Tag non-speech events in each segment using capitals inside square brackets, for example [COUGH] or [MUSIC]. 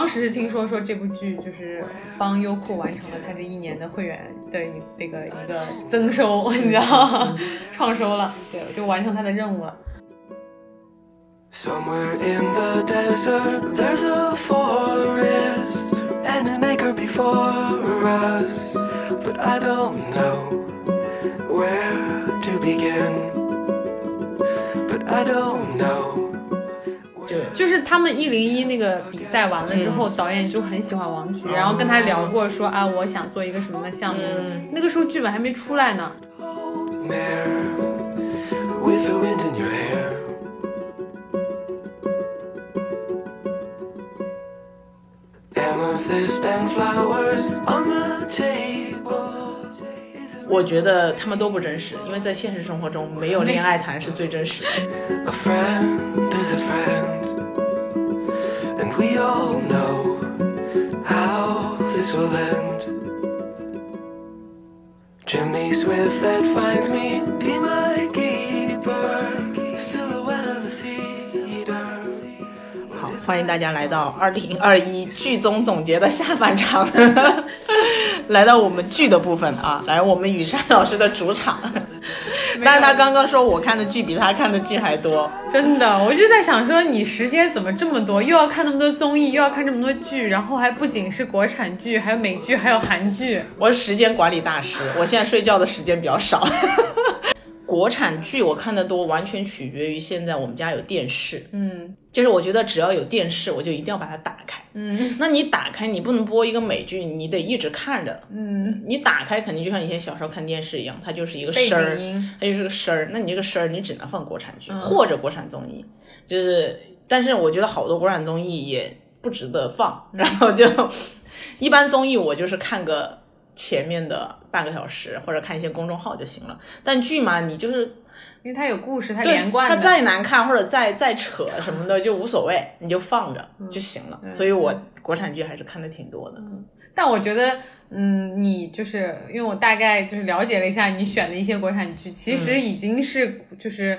当时是听说说这部剧就是帮优酷完成了他这一年的会员的一这个一个增收，你知道吗？创收了，对，就完成他的任务了。Somewhere in the desert, there's a forest and an acre before us. But I don't know where to begin. 就就是他们一零一那个比赛完了之后，导演就很喜欢王菊，然后跟他聊过说啊，我想做一个什么的项目。嗯那个时候剧本还没出来呢。Mare with the wind in your hair. Amethyst and flowers on the table. Is it 我觉得他们都不真实，因为在现实生活中，没有恋爱谈是最真实的。And we all know how this will end. Chimney swift that finds me, be my keeper. 欢迎大家来到 [LAUGHS] 二零二一剧综总结的下半场，[LAUGHS] 来到我们剧的部分啊，来我们雨山老师的主场。[LAUGHS] 但是他刚刚说我看的剧比他看的剧还多，真的，我就在想说，你时间怎么这么多？又要看那么多综艺，又要看这么多剧，然后还不仅是国产剧，还有美剧，还有韩剧。我是时间管理大师，我现在睡觉的时间比较少。国产剧我看的多，完全取决于现在我们家有电视。嗯就是我觉得只要有电视，我就一定要把它打开。嗯那你打开，你不能播一个美剧，你得一直看着。嗯，你打开肯定就像以前小时候看电视一样，它就是一个声儿。它就是个声儿。那你这个声儿，你只能放国产剧、嗯或者国产综艺，就是，但是我觉得好多国产综艺也不值得放，然后就一般综艺我就是看个前面的半个小时，或者看一些公众号就行了。但剧嘛，你就是因为它有故事，它连贯的。它再难看或者再再扯什么的就无所谓，你就放着就行了。所以我国产剧还是看的挺多的。但我觉得，嗯，你就是因为我大概就是了解了一下你选的一些国产剧，其实已经是就是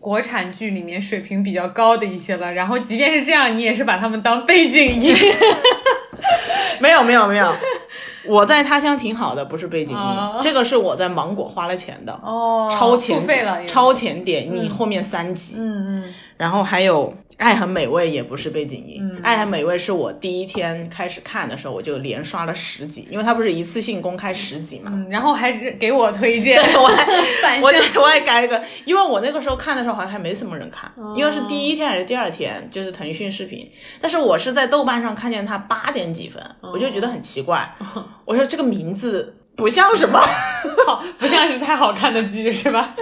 国产剧里面水平比较高的一些了。然后即便是这样，你也是把它们当背景音。[LAUGHS] 没有没有没有，我在他乡挺好的，不是背景音，哦这个是我在芒果花了钱的。哦，超前付费了，超前点你后面三集，嗯嗯然后还有《爱很美味》也不是背景音，嗯爱很美味》是我第一天开始看的时候，我就连刷了十集，因为它不是一次性公开十集嘛。嗯，然后还是给我推荐，[LAUGHS] 我还 [LAUGHS] 我向我还改一个，因为我那个时候看的时候好像还没什么人看，哦因为是第一天还是第二天，就是腾讯视频，但是我是在豆瓣上看见它八点几分，哦我就觉得很奇怪，我说这个名字不像什么。[LAUGHS] 好，不像是太好看的剧是吧？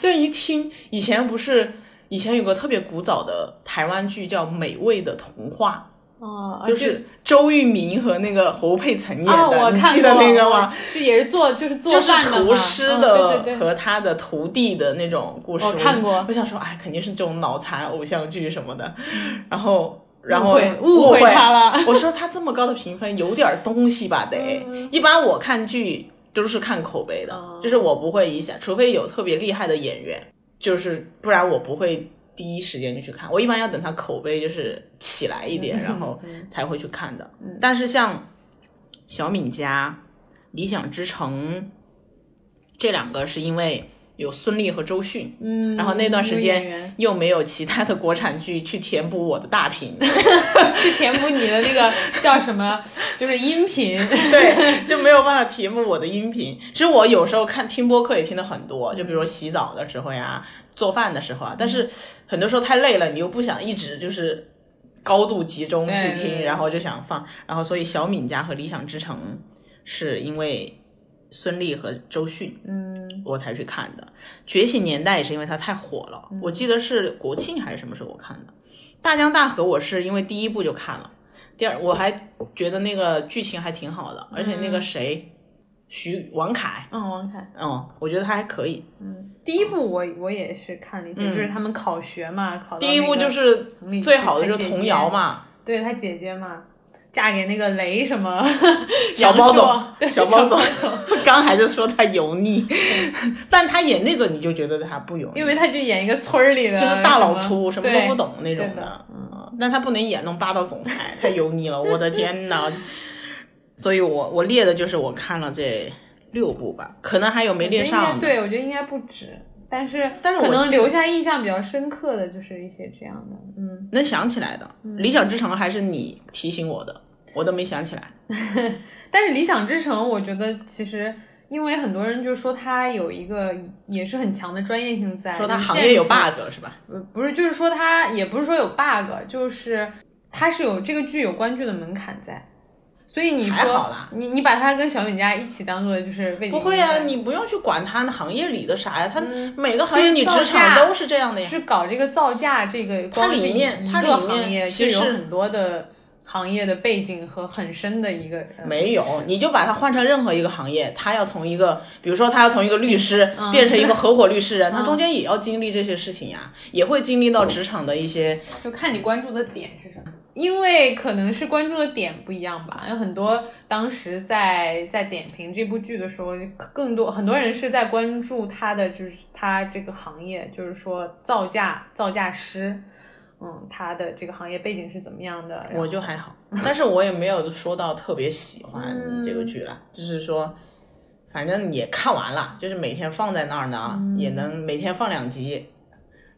就一听，以前不是以前有个特别古早的台湾剧叫《美味的童话哦》，，就是周渝民和那个侯佩岑演的，啊，我看你记得那个吗？？就也是做就是做就是饭的嘛厨师嗯的和他的徒弟的那种故事，我看过我想说，哎，肯定是这种脑残偶像剧什么的，然后。然后误会他了我说他这么高的评分，有点东西吧？得。一般我看剧都是看口碑的，嗯就是我不会一下，除非有特别厉害的演员，就是不然我不会第一时间就去看。我一般要等他口碑就是起来一点，然后才会去看的。但是像小敏家、理想之城这两个，是因为有孙俪和周迅，嗯，然后那段时间又没有其他的国产剧去填补我的大屏，[LAUGHS] 去填补你的那个叫什么，就是音频。[LAUGHS] 对，就没有办法填补我的音频。其实我有时候看听播客也听的很多，就比如说洗澡的时候呀、做饭的时候啊，但是很多时候太累了，你又不想一直就是高度集中去听，对对对然后就想放，然后所以小敏家和理想之城是因为孙俪和周迅，嗯，我才去看的。觉醒年代也是因为它太火了，嗯我记得是国庆还是什么时候我看的。大江大河我是因为第一部就看了，第二我还觉得那个剧情还挺好的，而且那个谁，徐王凯，嗯，王凯，嗯，我觉得他还可以。嗯，第一部我我也是看了一些，就是他们考学嘛，考第一部就是最好的就是童谣，嘛，对他姐姐嘛，嫁给那个雷什么 [LAUGHS] 小包总小包总总，[LAUGHS] 刚还是说他油腻，[LAUGHS] 但他演那个你就觉得他不油腻，因为他就演一个村儿里的，就是大老粗，什么都不懂那种的嗯，但他不能演那种霸道总裁，太油腻了，我的天呐！所以我我列的就是我看了这六部吧，可能还有没列上的。对，我觉得应该不止，但是但是可能留下印象比较深刻的就是一些这样的，嗯，能想起来的，理想之城》还是你提醒我的，我都没想起来。[LAUGHS] 但是《理想之城》，我觉得其实。因为很多人就说它有一个也是很强的专业性在，说它行业有 bug 是吧？呃，不是，就是说它也不是说有 bug，就是它是有这个剧有关剧的门槛在，所以你说还好啦你你把它跟小远家一起当做就是为不会啊，你不用去管它那行业里的啥呀，它嗯每个行业你职场都是这样的呀。是搞这个造价这个光它里面它里面其实有很多的行业的背景和很深的一个呃没有，你就把它换成任何一个行业，他要从一个，比如说他要从一个律师变成一个合伙律师人，[LAUGHS] 他中间也要经历这些事情呀，也会经历到职场的一些。就看你关注的点是什么。因为可能是关注的点不一样吧，有很多当时在在点评这部剧的时候，更多很多人是在关注他的就是他这个行业，就是说造价造价师，嗯，他的这个行业背景是怎么样的？我就还好，但是我也没有说到特别喜欢这个剧嗯了，就是说，反正也看完了，就是每天放在那儿呢，嗯也能每天放两集，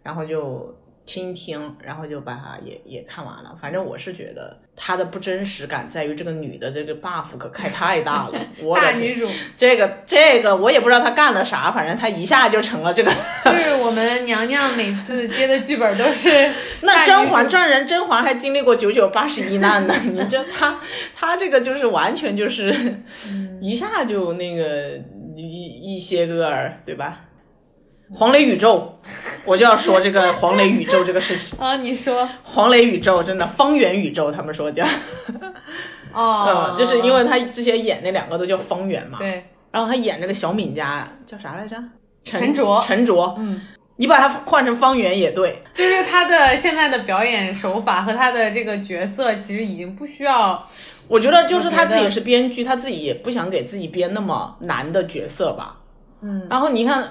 然后就听一听，然后就把它也也看完了。反正我是觉得它的不真实感在于这个女的这个 buff 可开太大了，[LAUGHS] 我大女主这个这个我也不知道她干了啥，反正她一下就成了这个。就是我们娘娘每次接的剧本都是 [LAUGHS] 那《甄嬛传》人甄嬛还经历过九九八十一难呢，[LAUGHS] 你这她她这个就是完全就是一下就那个一一些个儿，对吧？黄磊宇宙，我就要说这个黄磊宇宙这个事情。[LAUGHS] 啊，你说。黄磊宇宙真的方圆宇宙，他们说叫，[LAUGHS] 哦。嗯，，就是因为他之前演那两个都叫方圆嘛，对。然后他演那个小敏家叫啥来着？陈陈卓。陈卓，嗯，你把它换成方圆也对，就是他的现在的表演手法和他的这个角色，其实已经不需要我觉得就是他自己是编剧，他自己也不想给自己编那么难的角色吧。嗯，然后你看，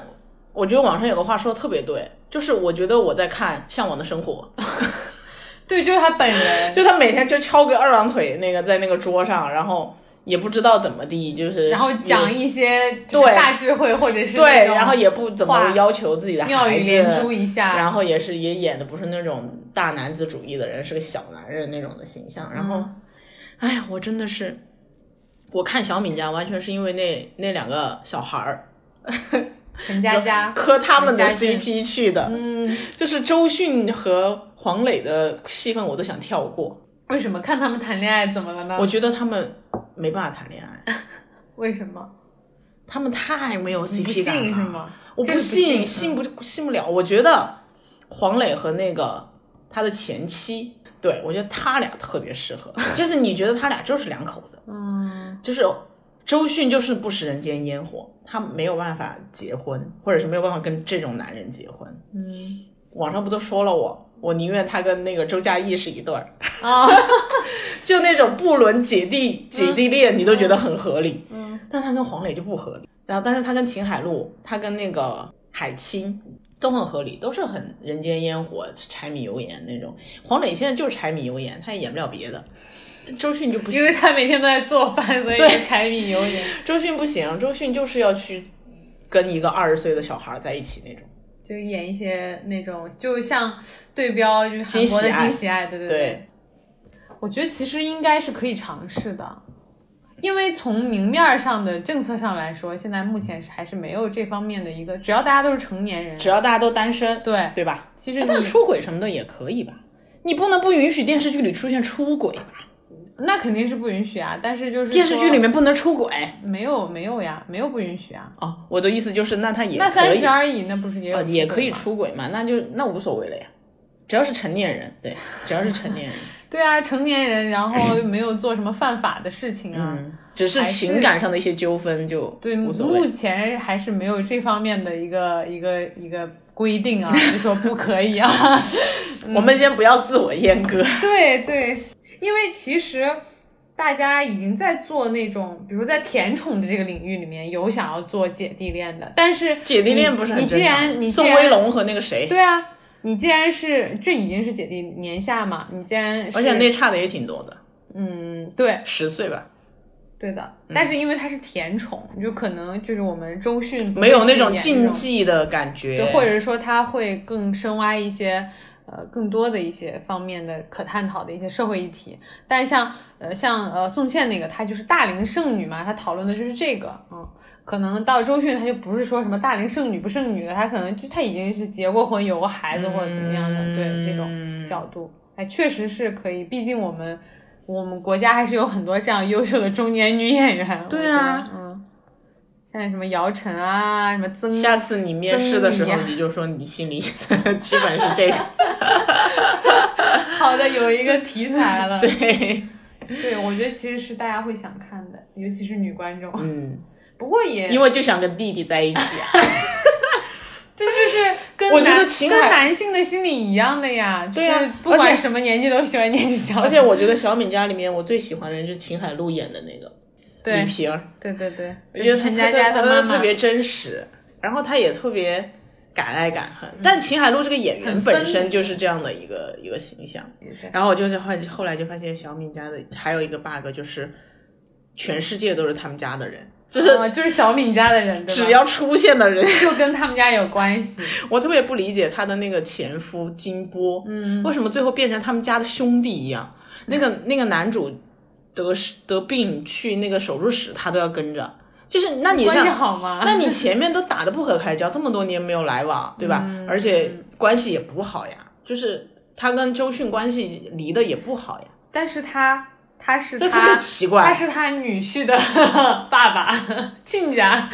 我觉得网上有个话说的特别对，就是我觉得我在看《向往的生活》，[LAUGHS] 对，就是他本人，[LAUGHS] 就他每天就翘个二郎腿，那个在那个桌上，然后也不知道怎么地，就是然后讲一些对大智慧或者是对，然后也不怎么话要求自己的孩妙语连珠子。一下，然后也是也演的不是那种大男子主义的人，是个小男人那种的形象。然后，嗯哎呀，我真的是，我看小敏家完全是因为那那两个小孩儿，陈佳佳，磕他们的 CP 去的，嗯，就是周迅和黄磊的戏份我都想跳过，为什么看他们谈恋爱怎么了呢？我觉得他们没办法谈恋爱，[LAUGHS] 为什么？他们太没有 CP 感了。信是吗？我不信，信信不信不了。我觉得黄磊和那个他的前妻，对我觉得他俩特别适合，[LAUGHS] 就是你觉得他俩就是两口子，嗯，就是周迅就是不食人间烟火，他没有办法结婚，或者是没有办法跟这种男人结婚。嗯网上不都说了我，我宁愿他跟那个周嘉译是一对儿，啊，[LAUGHS] 就那种不伦姐弟姐弟恋，你都觉得很合理。嗯，但他跟黄磊就不合理。然后，但是他跟秦海璐，他跟那个海清都很合理，都是很人间烟火、柴米油盐那种。黄磊现在就是柴米油盐，他也演不了别的。周迅就不行因为，他每天都在做饭，所以柴米油盐，[LAUGHS] 周迅不行，周迅就是要去跟一个二十岁的小孩在一起那种。就演一些那种，就像对标就是韩国的金喜爱对对对我觉得其实应该是可以尝试的，因为从明面儿上的政策上来说，现在目前是还是没有这方面的一个，只要大家都是成年人，只要大家都单身，对，对吧？其实出轨什么的也可以吧？你不能不允许电视剧里出现出轨吧？那肯定是不允许啊，但是就是电视剧里面不能出轨没有没有呀，没有不允许啊。哦。我的意思就是，那他也那三十而已，那不是也也可以。出轨嘛，那就那无所谓了呀，只要是成年人，对，只要是成年人，[LAUGHS] 对啊，成年人，然后又 [CLEARS THROAT] 没有做什么犯法的事情啊。嗯，只是情感上的一些纠纷就对，目。前还是没有这方面的一个一个一个规定啊，[LAUGHS] 就说不可以啊。[LAUGHS] 我们先不要自我阉割，对对，因为其实大家已经在做那种，比如在甜宠的这个领域里面有想要做姐弟恋的，但是姐弟恋不是很你正常？你既然你既宋然威龙和那个谁，对啊，你既然是这已经是姐弟年下嘛，你既然是而且那差的也挺多的，嗯对十岁吧，对的，但是因为他是甜宠，就可能就是我们周迅不没有会那种禁忌的感觉，对，或者是说他会更深挖一些呃更多的一些方面的可探讨的一些社会议题。但像呃像呃宋茜那个，她就是大龄剩女嘛，她讨论的就是这个，嗯。可能到周迅，她就不是说什么大龄剩女不剩女的，她可能就她已经是结过婚、有过孩子或者怎么样的，对这种角度，哎，确实是可以。毕竟我们我们国家还是有很多这样优秀的中年女演员。对啊像什么姚晨啊，什么曾下次你面试的时候，你就说你心里 [LAUGHS] 剧本是这个，[LAUGHS] 好的，有一个题材了。对，对，我觉得其实是大家会想看的，尤其是女观众。嗯，不过也因为就想跟弟弟在一起啊，[LAUGHS] 这就是跟我觉得男跟秦海男性的心理一样的呀。对呀就是不而且管什么年纪都喜欢年纪小的。而且我觉得小敏家里面我最喜欢的人就是秦海璐演的那个对李萍，对对对，我觉得陈佳她特别真实，然后她也特别敢爱敢恨。但秦海璐这个演员本身就是这样的一个一个形象。然后我就是后后来就发现小敏家的还有一个 bug 就是，全世界都是他们家的人，就是哦就是小敏家的人，只要出现的人，就跟他们家有关系。[LAUGHS] 我特别不理解他的那个前夫金波，嗯，为什么最后变成他们家的兄弟一样？那个那个男主得得病去那个手术室，他都要跟着。就是那你关系像，好吗？[LAUGHS] 那你前面都打的不可开交，这么多年没有来往，对吧？嗯而且关系也不好呀，就是他跟周迅关系离得也不好呀，但是他他是他特别他奇怪。他是他女婿的 [LAUGHS] 爸爸，亲家。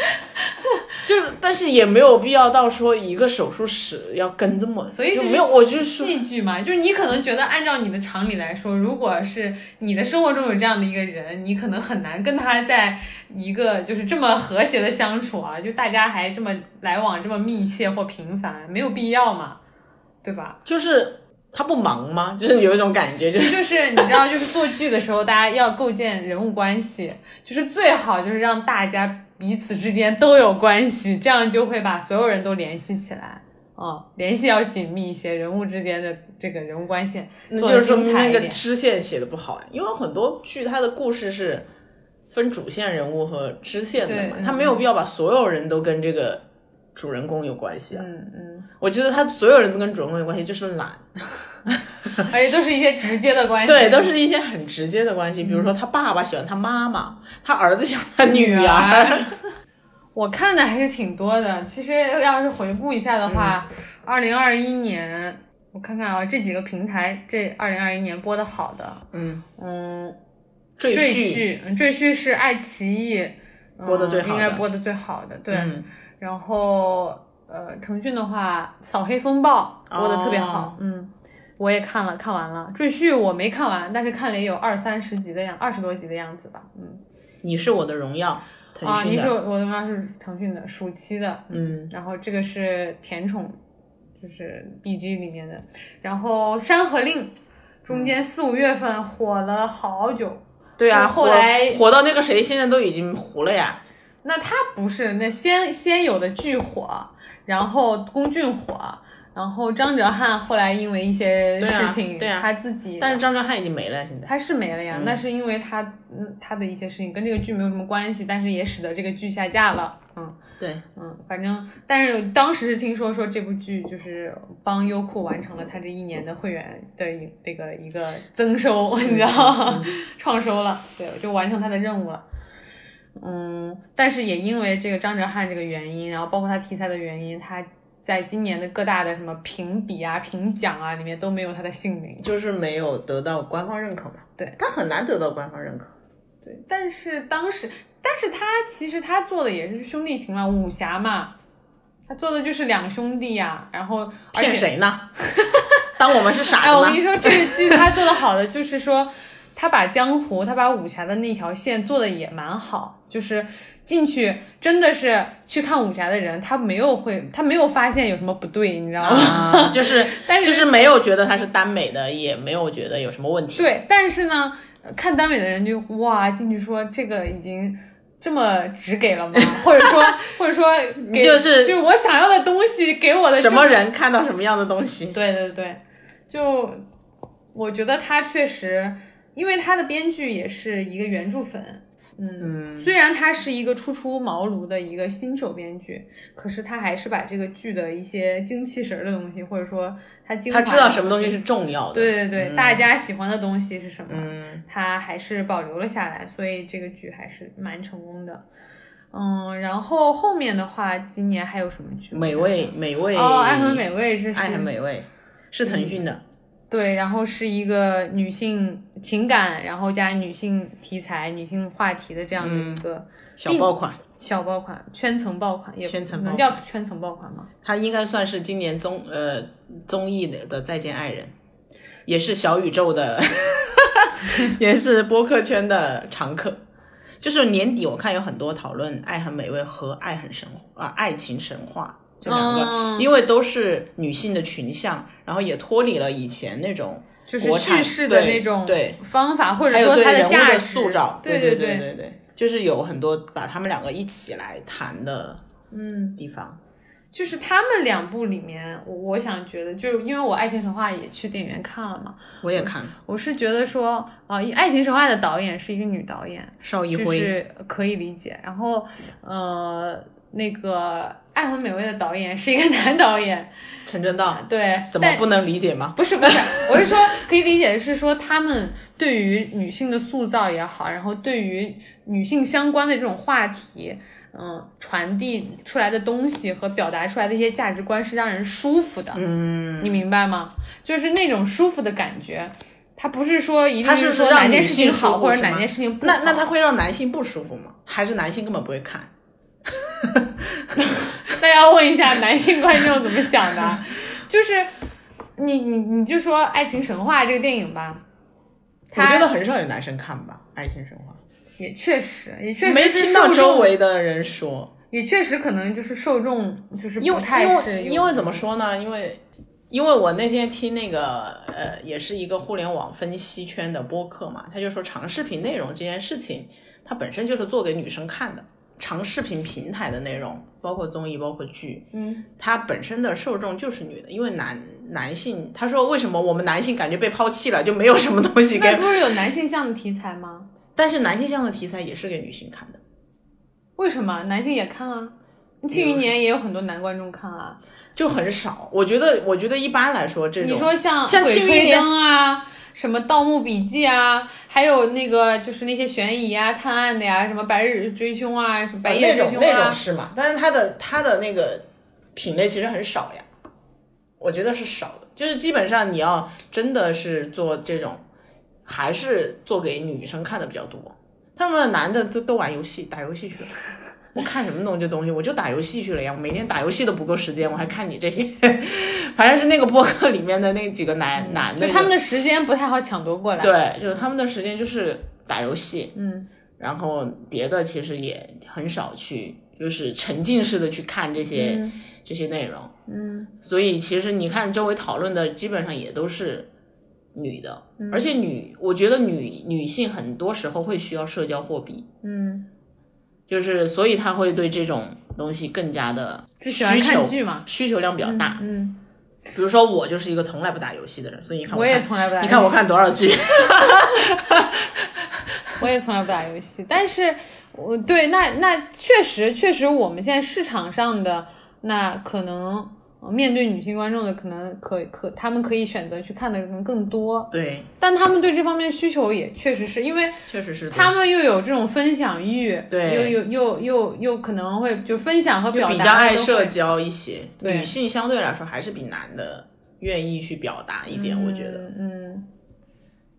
就是，但是也没有必要到说一个手术室要跟这么，所以就没有，我就是说，戏剧嘛，就是你可能觉得按照你的常理来说，如果是你的生活中有这样的一个人，你可能很难跟他在一个就是这么和谐的相处啊，就大家还这么来往这么密切或频繁，没有必要嘛，对吧？就是他不忙吗？[LAUGHS] 就是有一种感觉，就这是就是你知道，就是做剧的时候，大家要构建人物关系，就是最好就是让大家彼此之间都有关系，这样就会把所有人都联系起来。哦，联系要紧密一些，人物之间的这个人物关系那就是说明那个。支线写的不好呀，因为很多剧它的故事是分主线人物和支线的嘛对，他没有必要把所有人都跟这个主人公有关系啊。嗯嗯，我觉得他所有人都跟主人公有关系，就是懒，[LAUGHS] 而且都是一些直接的关系，对，都是一些很直接的关系，比如说他爸爸喜欢他妈妈，他儿子喜欢他女女儿，[LAUGHS] 我看的还是挺多的。其实要是回顾一下的话，二零二一年我看看啊，这几个平台这二零二一年播的好的，嗯，嗯，赘赘婿，赘婿是爱奇艺嗯播的最好的。应该播的最好的，对。嗯然后呃，腾讯的话，《扫黑风暴》播的特别好，哦嗯，我也看了，看完了。赘婿我没看完，但是看了也有二三十集的样，二十多集的样子吧，嗯。你是我的荣耀，腾啊，讯的，你是我的荣耀是腾讯的暑期的，嗯，然后这个是甜宠，就是 B G 里面的，然后《山河令》中间四五月份火了好久，对啊，后来火到那个谁，现在都已经糊了呀，那他不是那先先有的剧火，然后龚俊火，然后张哲瀚后来因为一些事情，对啊他自己，但是张哲瀚已经没了，现在，他是没了呀，那是因为他嗯他的一些事情跟这个剧没有什么关系，但是也使得这个剧下架了，嗯。对，嗯，反正，但是当时是听说说这部剧就是帮优酷完成了他这一年的会员的一这个一个增收，你知道吗？[LAUGHS] 创收了，对，就完成他的任务了。嗯，但是也因为这个张哲瀚这个原因，然后包括他题材的原因，他在今年的各大的什么评比啊、评奖啊里面都没有他的姓名。就是没有得到官方认可嘛，对，他很难得到官方认可，对，但是当时，但是他其实他做的也是兄弟情嘛，武侠嘛，他做的就是两兄弟呀、然后而且骗谁呢？[LAUGHS] 当我们是傻哎，我子吗？跟你说，这个剧他做的好的就是说，他把江湖，他把武侠的那条线做的也蛮好，就是进去真的是去看武侠的人，他没有会，他没有发现有什么不对，你知道吗？啊，就是 [LAUGHS] 但是就是没有觉得他是耽美的，也没有觉得有什么问题。对，但是呢。看耽美的人就哇进去说这个已经这么只给了吗？或者说 [LAUGHS] 或者说给就是就是我想要的东西给我的什么人看到什么样的东西？对对对，就我觉得他确实，因为他的编剧也是一个原著粉，嗯，虽然他是一个初出茅庐的一个新手编剧，可是他还是把这个剧的一些精气神儿的东西，或者说他精他知道什么东西是重要的。对对对，大家喜欢的东西是什么，嗯，他还是保留了下来，所以这个剧还是蛮成功的。嗯，然后后面的话，今年还有什么剧？美味美味哦，爱很美味，是爱很美味是腾讯的。对，然后是一个女性情感，然后加女性题材、女性话题的这样的一个小爆款，小爆款、圈层爆款，也圈层能叫圈层爆款吗？它应该算是今年综呃综艺的的《再见爱人》，也是小宇宙的，[LAUGHS] [LAUGHS] 也是播客圈的常客。就是年底我看有很多讨论《爱很美味》和《爱很神啊、爱情神话》这两个，嗯因为都是女性的群像，然后也脱离了以前那种就是叙事的那种对方法，或者说它对人物价值塑造，对对对对对，就是有很多把他们两个一起来谈的嗯，地方。就是他们两部里面，我我想觉得，就是因为我《爱情神话》也去电影院看了嘛，我也看了我是觉得说，啊、一爱情神话》的导演是一个女导演，邵艺辉，是可以理解。然后，呃，那个《爱很美味》的导演是一个男导演，陈正道，对，怎么不能理解吗？不是不是，我是说可以理解的是说他们对于女性的塑造也好，然后对于女性相关的这种话题，嗯，传递出来的东西和表达出来的一些价值观是让人舒服的，嗯，你明白吗？就是那种舒服的感觉。他不是说一定是说哪件事情性好或者哪件事情不好。那那他会让男性不舒服吗？还是男性根本不会看？[LAUGHS] 那要问一下男性观众怎么想的啊，[LAUGHS] 就是你你你就说《爱情神话》这个电影吧，它我觉得很少有男生看吧，《爱情神话。也确实也确》，实没是听到周围的人说，也确实可能就是受众就是因为不太因是因为怎么说呢？因为因为我那天听那个呃，也是一个互联网分析圈的播客嘛，他就说长视频内容这件事情，它本身就是做给女生看的。长视频平台的内容，包括综艺，包括剧，嗯，它本身的受众就是女的，因为男男性，他说为什么我们男性感觉被抛弃了，就没有什么东西给那不是有男性向的题材吗？但是男性向的题材也是给女性看的，为什么男性也看啊？庆余年也有很多男观众看啊。就很少。我觉得，我觉得一般来说，这种你说像像鬼吹灯啊，什么盗墓笔记啊，还有那个就是那些悬疑啊、探案的呀，什么白日追凶啊，什么白夜那种那追凶啊种，是嘛？但是它的它的那个品类其实很少呀，我觉得是少的。就是基本上你要真的是做这种，还是做给女生看的比较多。他们男的都都玩游戏，打游戏去了。我看什么东西东西，我就打游戏去了呀！我每天打游戏都不够时间，我还看你这些，[LAUGHS] 反正是那个播客里面的那几个男、男的，就他们的时间不太好抢夺过来。，对，就是他们的时间就是打游戏，嗯，然后别的其实也很少去，就是沉浸式的去看这些、嗯这些内容。嗯所以其实你看周围讨论的基本上也都是女的，嗯而且女，我觉得女女性很多时候会需要社交货币，嗯，就是所以他会对这种东西更加的需求。需求量比较大。嗯，比如说我就是一个从来不打游戏的人，所以你看我也从来不打。你看我，看多少剧，[LAUGHS] 我也从来不打游戏，但是我对那那确实确实我们现在市场上的那可能。呃面对女性观众的可能可可，他们可以选择去看的可能更多，对，但他们对这方面需求也确实是因为确实是他们又有这种分享欲，对。又又又又又可能会就分享和表达比较爱社交一些，对女性相对来说还是比男的愿意去表达一点，我觉得。嗯，嗯。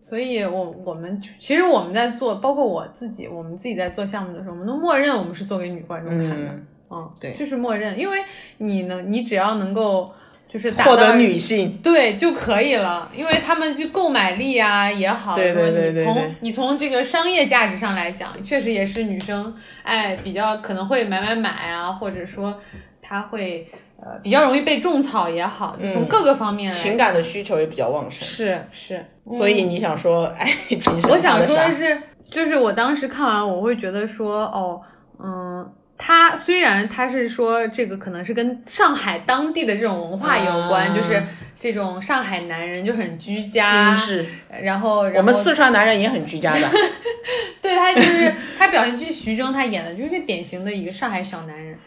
所以我我们其实我们在做，包括我自己，我们自己在做项目的时候，我们都默认我们是做给女观众看的，嗯，嗯，对。就是默认，因为你能，你只要能够就是获得女性，对就可以了，因为他们就购买力啊也好，对对对对从你从这个商业价值上来讲，确实也是女生哎比较可能会买买买啊，或者说她会呃比较容易被种草也好，就从各个方面来情感的需求也比较旺盛，是是，所以你想说爱情神话我想说的是，就是我当时看完，我会觉得说，哦，嗯，他虽然他是说这个可能是跟上海当地的这种文化有关，啊就是这种上海男人就很居家是，然后然后我们四川男人也很居家的，[LAUGHS] 对他就是他表现就是徐峥他演的就是个典型的一个上海小男人，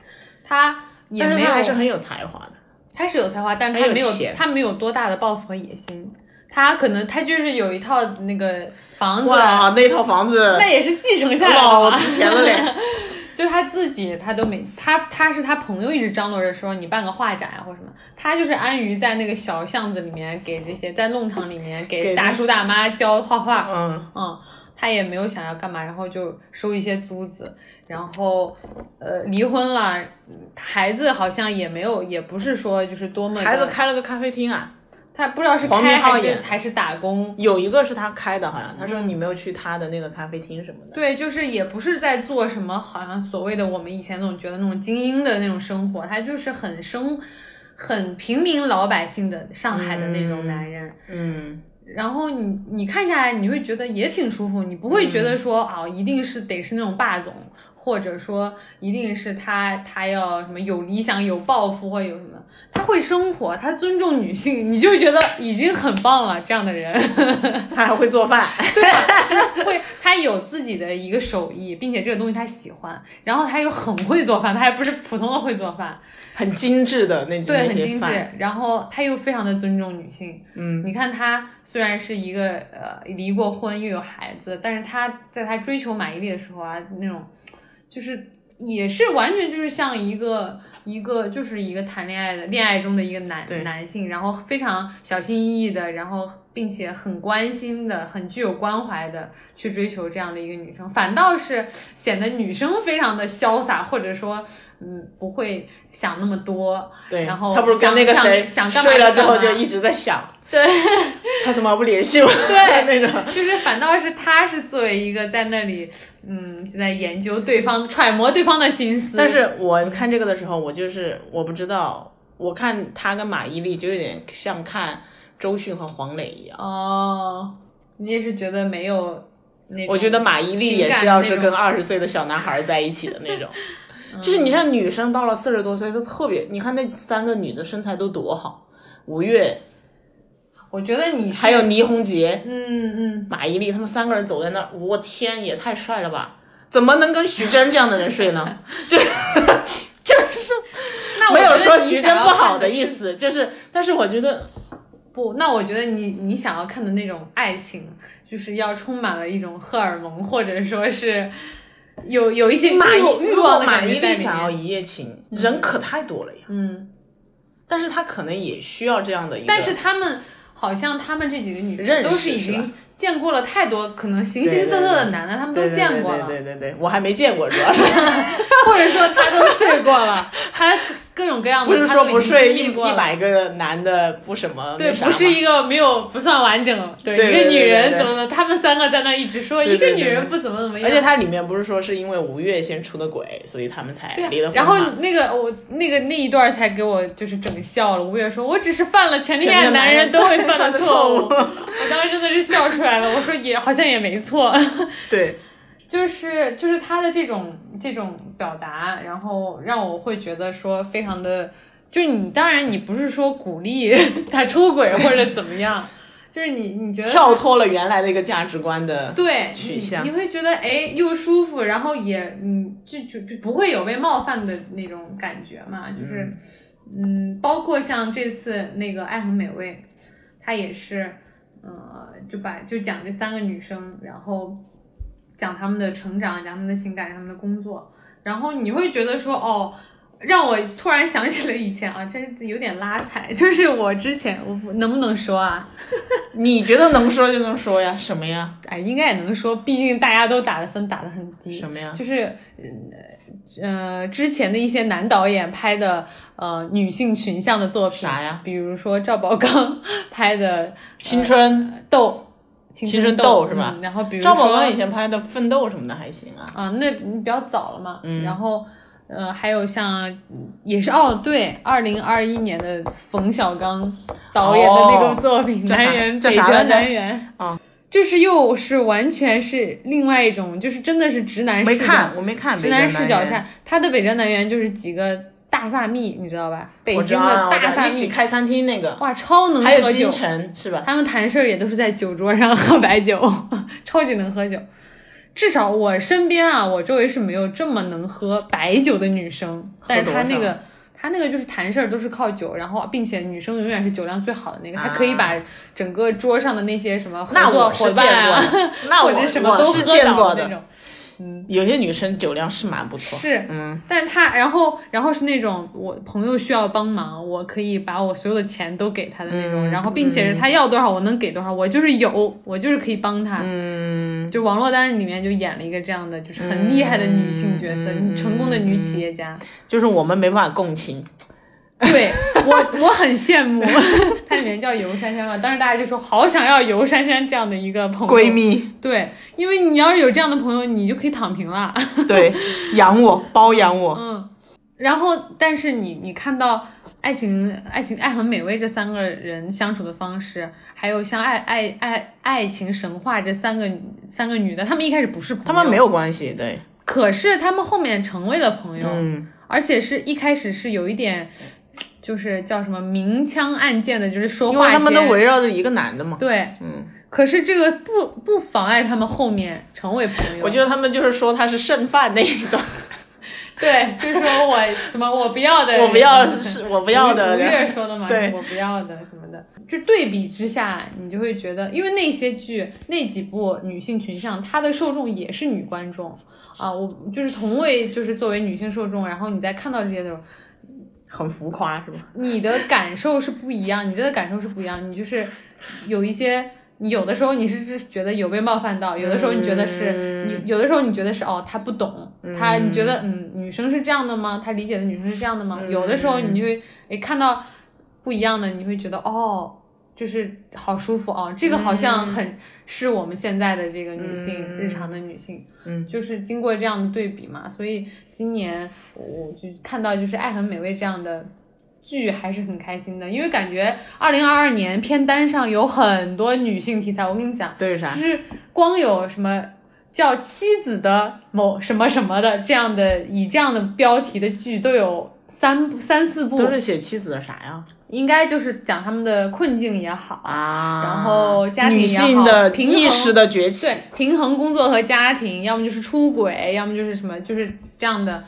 他也但是没有他还是很有才华的。他是有才华，但是他没有钱他没有多大的抱负和野心，他可能他就是有一套那个房子，哇，那套房子那也是继承下来老值钱了嘞。[LAUGHS] 就他自己，他都没他他是他朋友一直张罗着说你办个画展啊或什么，他就是安于在那个小巷子里面给这些在弄堂里面给大叔大妈教画画，嗯，嗯，他也没有想要干嘛，然后就收一些租子，然后呃离婚了，嗯孩子好像也没有，也不是说就是多么孩子开了个咖啡厅啊，他不知道是开还是还是打工，有一个是他开的，好像他说嗯你没有去他的那个咖啡厅什么的。对，就是也不是在做什么，好像所谓的我们以前那种觉得那种精英的那种生活，他就是很生、很平民老百姓的上海的那种男人。嗯，然后你你看下来，你会觉得也挺舒服，你不会觉嗯得说啊、一定是得是那种霸总，或者说一定是他他要什么有理想、有抱负或有什么，他会生活，他尊重女性，你就觉得已经很棒了。这样的人。[LAUGHS] 他还会做饭。对会，他有自己的一个手艺，并且这个东西他喜欢，然后他又很会做饭，他还不是普通的会做饭，[LAUGHS] 很精致的那种对，很精致，，然后他又非常的尊重女性。嗯，你看他虽然是一个呃离过婚又有孩子，但是他在他追求马伊琍的时候啊，那种就是也是完全就是像一个一个就是一个谈恋爱的恋爱中的一个男男性，然后非常小心翼翼的，然后并且很关心的、很具有关怀的去追求这样的一个女生，反倒是显得女生非常的潇洒，或者说嗯不会想那么多。对，然后他不是跟想那个谁想想干嘛睡了之后就一直在想，对。他怎么不联系我？对 [LAUGHS] 那种。就是反倒是他是作为一个在那里，嗯，就在研究对方、揣摩对方的心思。但是我看这个的时候，我就是我不知道，我看他跟马伊琍就有点像看周迅和黄磊一样。哦，你也是觉得没有那我觉得马伊琍也是要是跟二十岁的小男孩在一起的那种。[LAUGHS] 就是你像女生到了四十多岁都特别，你看那三个女的身材都多好，吴越，我觉得你还有倪虹洁、嗯嗯，马伊琍，他们三个人走在那儿，我天，也太帅了吧！怎么能跟徐峥这样的人睡呢？就是就是 [LAUGHS] 那我没有说徐峥不好的意思，就是，但是我觉得不，那我觉得你你想要看的那种爱情，就是要充满了一种荷尔蒙，或者说是有有一些欲欲望的马伊琍想要。一夜情，人可太多了呀。嗯，但是他可能也需要这样的一个，但是他们好像他们这几个女认识都是已经见过了太多可能形形色色的男的，他们都见过了，对对对对对，我还没见过，主要是或者说他都睡过了，他各种各样的，不是说不睡一百个男的不什么对，不是一个没有不算完整，对一个女人怎么的，他们三个在那一直说一个女人不怎么怎么样，而且它里面不是说是因为吴越先出的轨，所以他们才离的婚然后那个我那个那一段才给我就是整笑了。吴越说：“我只是犯了全天下全天男人都会犯犯的错误。”我当时真的是笑出来了。我说也好像也没错，[LAUGHS] 对，就是就是他的这种这种表达，然后让我会觉得说非常的，就你当然你不是说鼓励 [LAUGHS] 他出轨或者怎么样，就是你你觉得跳脱了原来的一个价值观的，对取向你，会觉得哎又舒服，然后也嗯就就就不会有被冒犯的那种感觉嘛，就是嗯包括像这次那个《爱很美味》，它也是呃就把就讲这三个女生，然后讲他们的成长，讲他们的情感，讲他们的工作，然后你会觉得说哦。让我突然想起了以前啊，真是有点拉踩。就是我之前，我不能不能说啊？[LAUGHS] 你觉得能说就能说呀？什么呀？哎，应该也能说，毕竟大家都打的分打的很低。什么呀就是呃呃，之前的一些男导演拍的呃女性群像的作品，啥呀？比如说赵宝刚 [LAUGHS] 拍的《青春，斗》，青青春斗斗是吧嗯然后比如赵宝说刚以前拍的《奋斗》什么的还行啊。啊，那比较早了嘛。嗯然后呃，还有像嗯也是哦，对，二零二一年的冯小刚导演的那个作品《南园北辙南园》啊，就是又是完全是另外一种，就是真的是直男视角，没看，我没看。直男视角下，他的北辙南园就是几个大萨蜜，你知道吧？北京的大萨蜜，一起开餐厅那个，哇，超能还有喝酒金。晨是吧？他们谈事儿也都是在酒桌上喝白酒，[LAUGHS] 超级能喝酒。至少我身边啊，我周围是没有这么能喝白酒的女生。但是她那个，她那个就是谈事儿都是靠酒，然后并且女生永远是酒量最好的那个，她可以把整个桌上的那些什么合作那我是伙伴啊，见过的 [LAUGHS] 那或我者什么都我是喝倒见过的的那种。有些女生酒量是蛮不错。是，嗯，但她，然后，然后是那种我朋友需要帮忙，我可以把我所有的钱都给她的那种，嗯然后并且是她要多少我能给多少，我就是有，我就是可以帮她。嗯，就王珞丹里面就演了一个这样的，就是很厉害的女性角色，嗯成功的女企业家。就是我们没办法共情。[LAUGHS] 对我，我很羡慕。[LAUGHS] 它里面叫尤珊珊嘛，当时大家就说好想要尤珊珊这样的一个朋友。闺蜜，对，因为你要是有这样的朋友，你就可以躺平了。对，养我，包养我。嗯，然后但是你你看到爱情、爱情、爱很美味这三个人相处的方式，还有像爱爱爱爱情神话这三个三个女的，她们一开始不是朋友，他们没有关系，对，可是她们后面成为了朋友，嗯，而且是一开始是有一点，就是叫什么明枪暗箭的，就是说话因为他们都围绕着一个男的嘛。对，嗯，可是这个不不妨碍他们后面成为朋友。我觉得他们就是说他是剩饭那一种，[LAUGHS] 对，就是说我什么我不要的，[LAUGHS] 我不要是我不要的吴越说的嘛，对我不要的什么的，就对比之下，你就会觉得，因为那些剧那几部女性群像，它的受众也是女观众啊，我就是同为就是作为女性受众，然后你在看到这些的时候，很浮夸是吧？[LAUGHS] 你的感受是不一样，你这个感受是不一样，你就是有一些。你有的时候你是是觉得有被冒犯到，有的时候你觉得是、嗯你，有的时候你觉得是哦他不懂，他你觉得嗯女生是这样的吗？他理解的女生是这样的吗？有的时候你就会诶看到不一样的，你会觉得哦就是好舒服哦，这个好像很是我们现在的这个女性、嗯日常的女性，嗯，就是经过这样的对比嘛，所以今年我就看到就是《爱很美味》这样的剧还是很开心的，因为感觉二零二二年片单上有很多女性题材。我跟你讲，对啥就？是光有什么叫妻子的某什么什么的这样的以这样的标题的剧都有三三四部，都是写妻子的啥呀？应该就是讲他们的困境也好啊，然后家庭女也好性的平衡意识的崛起对，平衡工作和家庭，要么就是出轨，要么就是什么，就是这样的。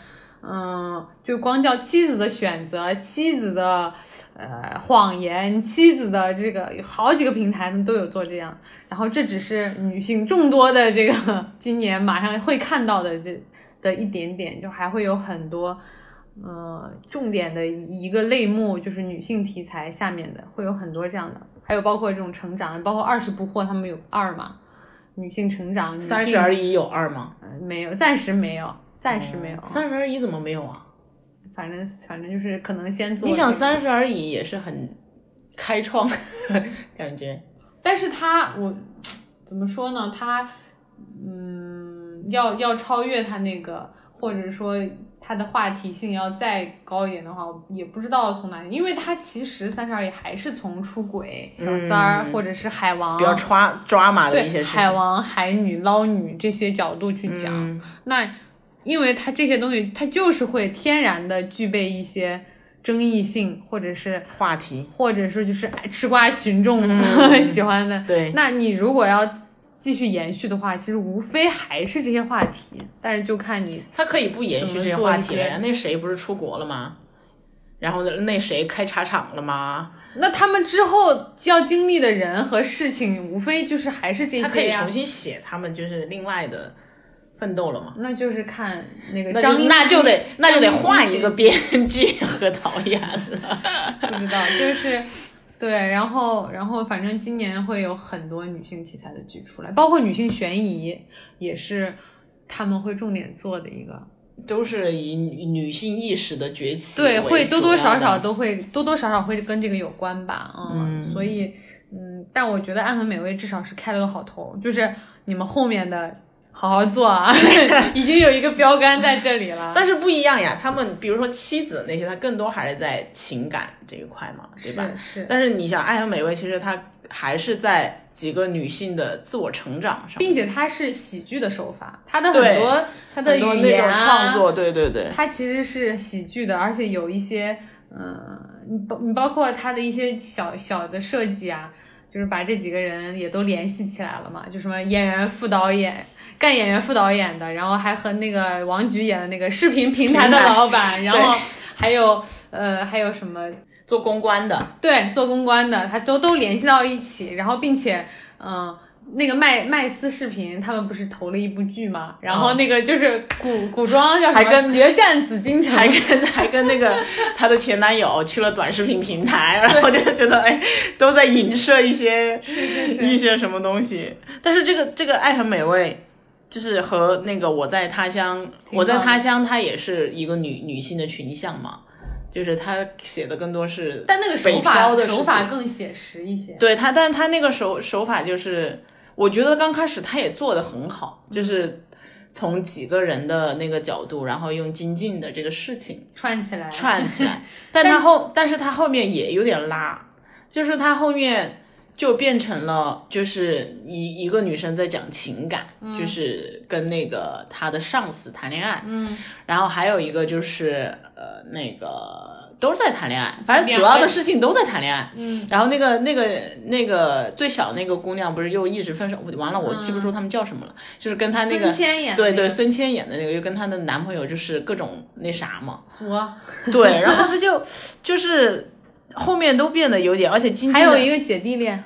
嗯，就光叫妻子的选择，妻子的呃谎言，妻子的这个有好几个平台都有做这样。然后这只是女性众多的这个今年马上会看到的这的一点点，就还会有很多。呃，重点的一个类目就是女性题材下面的会有很多这样的，还有包括这种成长，包括二十不惑他们有二嘛，女性成长，三十而已有二吗？呃没有，暂时没有，暂时没有，三十而已怎么没有啊？反正反正就是可能先做。你想，三十而已也是很开创感觉，但是他我怎么说呢？他嗯，要要超越他那个，或者说他的话题性要再高一点的话，也不知道从哪里，因为他其实三十而已还是从出轨、小三儿、嗯或者是海王比较抓抓马的一些事情。海王、海女、捞女这些角度去讲。嗯那因为它这些东西，它就是会天然的具备一些争议性，或者是话题，或者是就是爱吃瓜群众、[LAUGHS] 喜欢的。对那你如果要继续延续的话，其实无非还是这些话题，但是就看你他可以不延续这些话题了呀。那谁不是出国了吗？然后那谁开茶厂了吗？那他们之后要经历的人和事情，无非就是还是这些呀他可以重。新写他们就是另外的奋斗了嘛？那就是看那个张一就那就得那就得换一个编剧和导演了。不知道，就是对，然后然后反正今年会有很多女性题材的剧出来，包括女性悬疑也是他们会重点做的一个，都是以女女性意识的崛起对，会多多少少都会多多少少会跟这个有关吧，嗯，嗯。所以嗯，但我觉得《暗很美味》至少是开了个好头，就是你们后面的好好做啊，[LAUGHS] 已经有一个标杆在这里了。[LAUGHS] 但是不一样呀，他们比如说妻子那些，他更多还是在情感这一块嘛，对吧？是是，但是你想，《爱很美味》其实它还是在几个女性的自我成长上，并且它是喜剧的手法，它的很多它的语言啊创作，对对对，它其实是喜剧的，而且有一些，嗯，你包你包括它的一些小小的设计啊，就是把这几个人也都联系起来了嘛，就什么演员、副导演，干演员、副导演的，然后还和那个王菊演的那个视频平台的老板，然后还有呃还有什么做公关的，对做公关的，他都都联系到一起，然后并且嗯。那个麦麦斯视频，他们不是投了一部剧嘛？然后那个就是古 [LAUGHS] 古装叫什么还跟《决战紫禁城》，还跟还跟那个她的前男友去了短视频平台，然后就觉得哎，都在影射一些一些什么东西。但是这个这个《爱很美味》。就是和那个我在他乡，我在他乡，它也是一个女女性的群像嘛，就是他写的更多是但那个手法的手法更写实一些。对他，但他那个手手法就是，我觉得刚开始他也做的很好，嗯就是从几个人的那个角度，然后用金靖的这个事情串起来，串起来，[LAUGHS] 但他后，但是他后面也有点拉，就是他后面就变成了，就是一一个女生在讲情感，嗯。就是跟那个她的上司谈恋爱，嗯，然后还有一个就是呃那个都是在谈恋爱，反正主要的事情都在谈恋爱。嗯，然后那个那个那个最小那个姑娘不是又一直分手，完了我记不住他们叫什么了，就是跟她那个孙千演的对那个。对孙千演的那个，又跟她的男朋友就是各种那啥嘛，作，对，然后她就就是后面都变得有点，而且今天还有一个姐弟恋，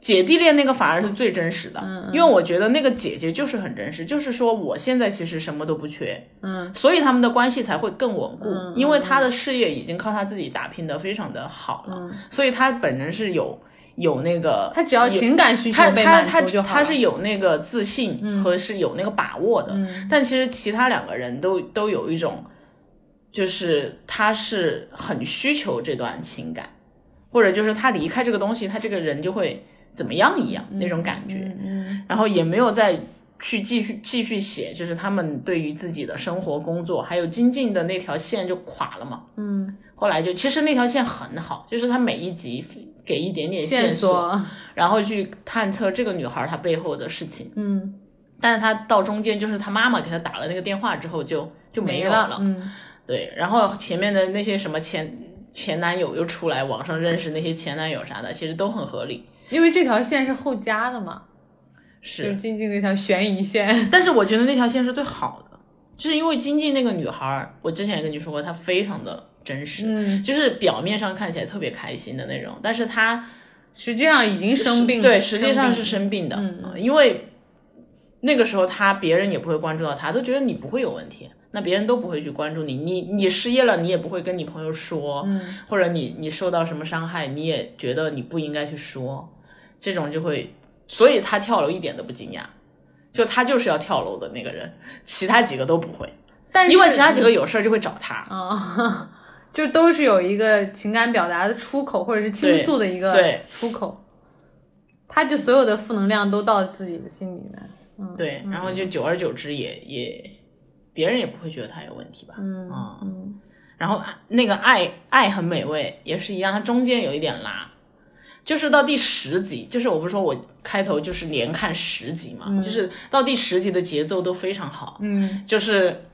姐弟恋那个反而是最真实的，嗯因为我觉得那个姐姐就是很真实，就是说我现在其实什么都不缺，嗯，所以他们的关系才会更稳固，嗯因为他的事业已经靠他自己打拼的非常的好了，嗯。所以他本人是有有那个，他只要情感需求他被他他满足就好了。他是有那个自信和是有那个把握的，嗯。但其实其他两个人都都有一种，就是他是很需求这段情感，或者就是他离开这个东西，他这个人就会怎么样一样、那种感觉，嗯然后也没有再去继续继续写，就是他们对于自己的生活、工作还有精进的那条线就垮了嘛。嗯，后来就其实那条线很好，就是他每一集给一点点线索，索，然后去探测这个女孩她背后的事情。嗯，但是他到中间就是他妈妈给他打了那个电话之后就就没有了，嗯，对，然后前面的那些什么前前男友又出来，网上认识那些前男友啥的，其实都很合理。因为这条线是后加的嘛，就是是，静静那条悬疑线，但是我觉得那条线是最好的，就是因为金靖那个女孩儿，我之前也跟你说过，她非常的真实，嗯，就是表面上看起来特别开心的那种，但是她实际上已经生病了，对，实际上是生生病的，因为那个时候他别人也不会关注到他，都觉得你不会有问题，那别人都不会去关注你，你你失业了，你也不会跟你朋友说，嗯。或者你你受到什么伤害，你也觉得你不应该去说，这种就会，所以他跳楼一点都不惊讶，就他就是要跳楼的那个人，其他几个都不会，但是因为其他几个有事儿就会找他，啊，[LAUGHS] 就都是有一个情感表达的出口，或者是倾诉的一个出口，他就所有的负能量都到自己的心里面，嗯，对，然后就久而久之也也，别人也不会觉得他有问题吧，嗯啊嗯。然后那个爱爱很美味也是一样，它中间有一点拉，就是到第十集，就是我不是说我开头就是连看十集嘛，就是到第十集的节奏都非常好，嗯。就是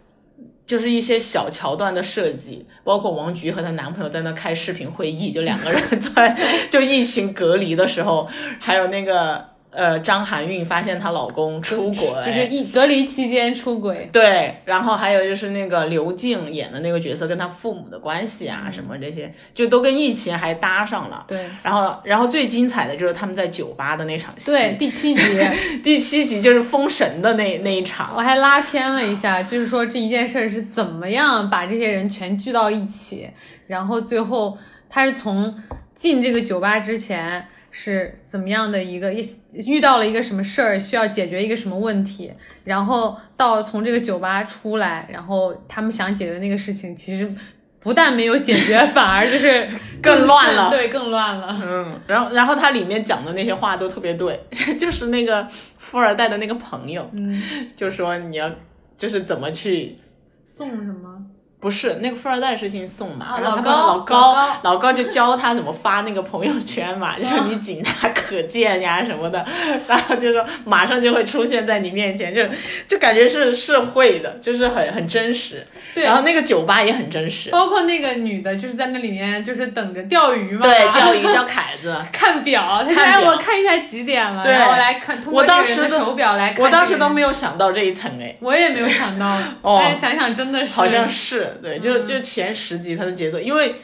就是一些小桥段的设计，包括王菊和她男朋友在那开视频会议，就两个人在 [LAUGHS] 就疫情隔离的时候，还有那个呃张含韵发现她老公出轨，就是一隔离期间出轨，对，然后还有就是那个刘静演的那个角色跟她父母的关系啊，嗯什么这些，就都跟疫情还搭上了。对然后，然后最精彩的就是他们在酒吧的那场戏，对，，第七集 [LAUGHS] 第七集就是封神的那那一场，我还拉偏了一下，就是说这一件事儿是怎么样把这些人全聚到一起，然后最后他是从进这个酒吧之前是怎么样的一个一遇到了一个什么事儿，需要解决一个什么问题，然后到从这个酒吧出来，然后他们想解决那个事情，其实不但没有解决，反而就是更乱了对，更乱了。嗯，然后然后他里面讲的那些话都特别对，就是那个富二代的那个朋友，嗯，就说你要就是怎么去。送什么？不是那个富二代是姓宋嘛，啊然后他老高们老高就教他怎么发那个朋友圈嘛，就说你仅他可见呀什么的，然后就说马上就会出现在你面前，就就感觉是是会的，就是很很真实。对然后那个酒吧也很真实，包括那个女的，就是在那里面就是等着钓鱼嘛，对，钓鱼 [LAUGHS] 钓凯子。看表，他说哎，我看一下几点了，对然后来看通过我这个人的当时都手表来看。我当时都没有，有想到这一层哎，我也没有想到，[LAUGHS] 哦但是想想真的是，好像是对，就嗯。就前十集他的节奏，因为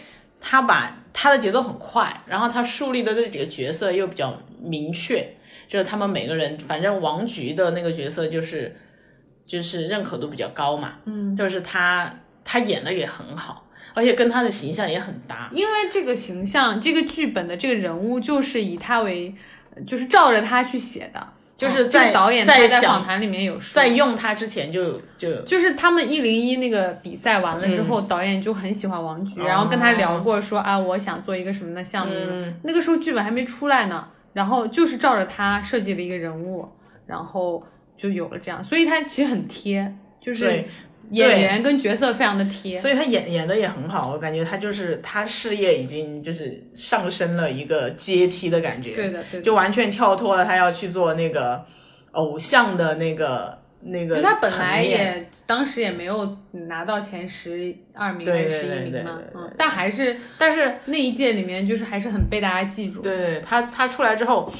他把他的节奏很快，然后他树立的这几个角色又比较明确，就是他们每个人，反正王菊的那个角色就是就是认可度比较高嘛，嗯，就是他他演的也很好，而且跟他的形象也很搭，因为这个形象，这个剧本的这个人物就是以他为，就是照着他去写的，就是在这个导演在访谈里面有说，在用他之前就就就是他们一零一那个比赛完了之后，嗯。导演就很喜欢王菊，然后跟他聊过说啊，我想做一个什么的项目。嗯。那个时候剧本还没出来呢，然后就是照着他设计了一个人物，然后就有了这样，所以他其实很贴，就是对演员跟角色非常的贴。所以他演演的也很好，我感觉他就是他事业已经就是上升了一个阶梯的感觉，对的，对的。就完全跳脱了他要去做那个偶像的那个那个他本来也当时也没有拿到前十二名还是十一名嘛嗯，但还是但是那一届里面就是还是很被大家记住。对对，他他出来之后，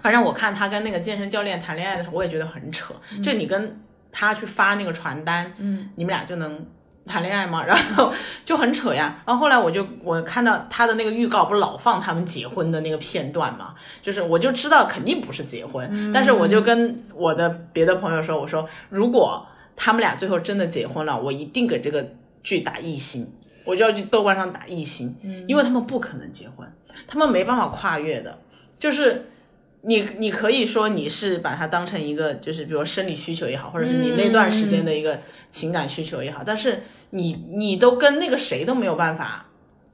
反正我看他跟那个健身教练谈恋爱的时候，我也觉得很扯。就你跟他去发那个传单，嗯，你们俩就能谈恋爱吗？[LAUGHS] 然后就很扯呀。然后后来我就我看到他的那个预告，不是老放他们结婚的那个片段嘛，就是我就知道肯定不是结婚，但是我就跟我的别的朋友说，我说如果他们俩最后真的结婚了，我一定给这个剧打一星。我就要去豆瓣上打一星，因为他们不可能结婚，他们没办法跨越的，就是你你可以说你是把它当成一个就是比如生理需求也好，或者是你那段时间的一个情感需求也好，但是你你都跟那个谁都没有办法。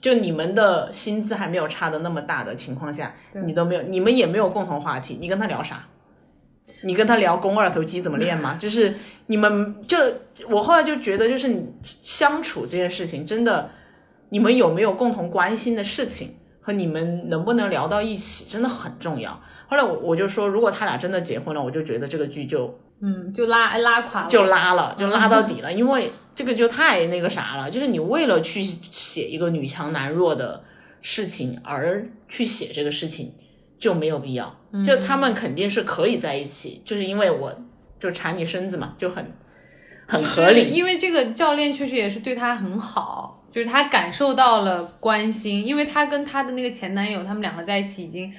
就你们的薪资还没有差的那么大的情况下，你都没有，你们也没有共同话题，你跟他聊啥？你跟他聊肱二头肌怎么练吗？[LAUGHS] 就是你们就我后来就觉得，就是你相处这件事情，真的，你们有没有共同关心的事情和你们能不能聊到一起，真的很重要。后来我我就说，如果他俩真的结婚了，我就觉得这个剧就嗯，就拉拉垮了，就拉了，就拉到 [LAUGHS] 底了，因为这个就太那个啥了，就是你为了去写一个女强男弱的事情而去写这个事情就没有必要。就他们肯定是可以在一起，就是因为我就缠你身子嘛，就很很合理。因为这个教练确实也是对他很好，就是她感受到了关心，因为她跟她的那个前男友，他们两个在一起已经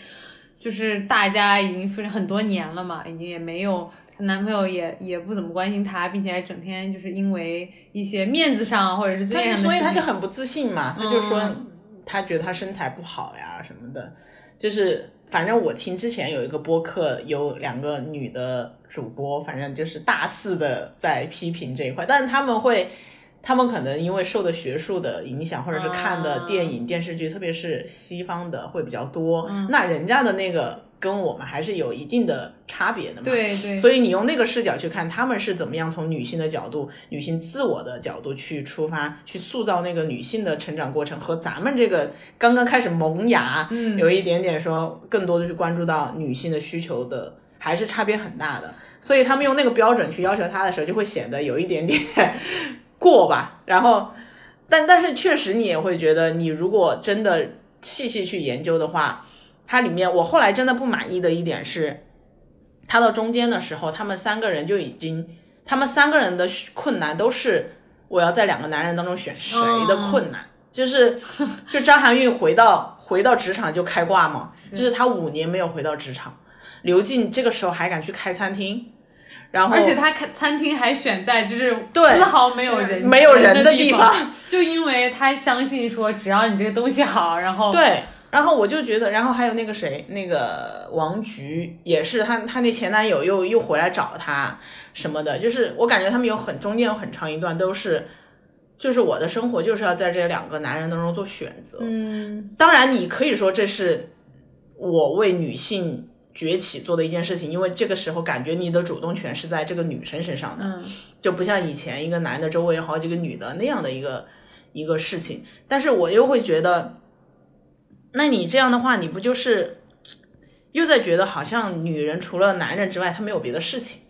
就是大家已经分很多年了嘛，已经也没有。她男朋友也也不怎么关心她，并且还整天就是因为一些面子上或者是尊严上的所以她就很不自信嘛，她就说嗯他觉得她身材不好呀什么的，就是反正我听之前有一个播客，有两个女的主播，反正就是大肆的在批评这一块，但是他们会。他们可能因为受的学术的影响，或者是看的电影、电视剧，特别是西方的会比较多。那人家的那个跟我们还是有一定的差别的嘛。对对，所以你用那个视角去看，他们是怎么样从女性的角度、女性自我的角度去出发，去塑造那个女性的成长过程，和咱们这个刚刚开始萌芽，嗯有一点点说更多的去关注到女性的需求的，还是差别很大的。所以他们用那个标准去要求她的时候，就会显得有一点点过吧。然后，但但是确实你也会觉得，你如果真的细细去研究的话，它里面我后来真的不满意的一点是。他到中间的时候，他们三个人就已经，他们三个人的困难都是我要在两个男人当中选谁的困难，就是就张含韵回到回到职场就开挂嘛，就是她五年没有回到职场，刘静这个时候还敢去开餐厅，然后而且他开餐厅还选在就是对丝毫没有人没有人的地地方，[LAUGHS] 就因为他相信说只要你这个东西好，然后对。然后我就觉得，然后还有那个谁，那个王菊也是，她她那前男友又又回来找她什么的，就是我感觉他们有很中间有很长一段都是就是我的生活就是要在这两个男人当中做选择。嗯当然，你可以说这是我为女性崛起做的一件事情，因为这个时候感觉你的主动权是在这个女生身上的，嗯就不像以前一个男的周围有好几个女的那样的一个一个事情。但是我又会觉得，那你这样的话，你不就是又在觉得好像女人除了男人之外，她没有别的事情？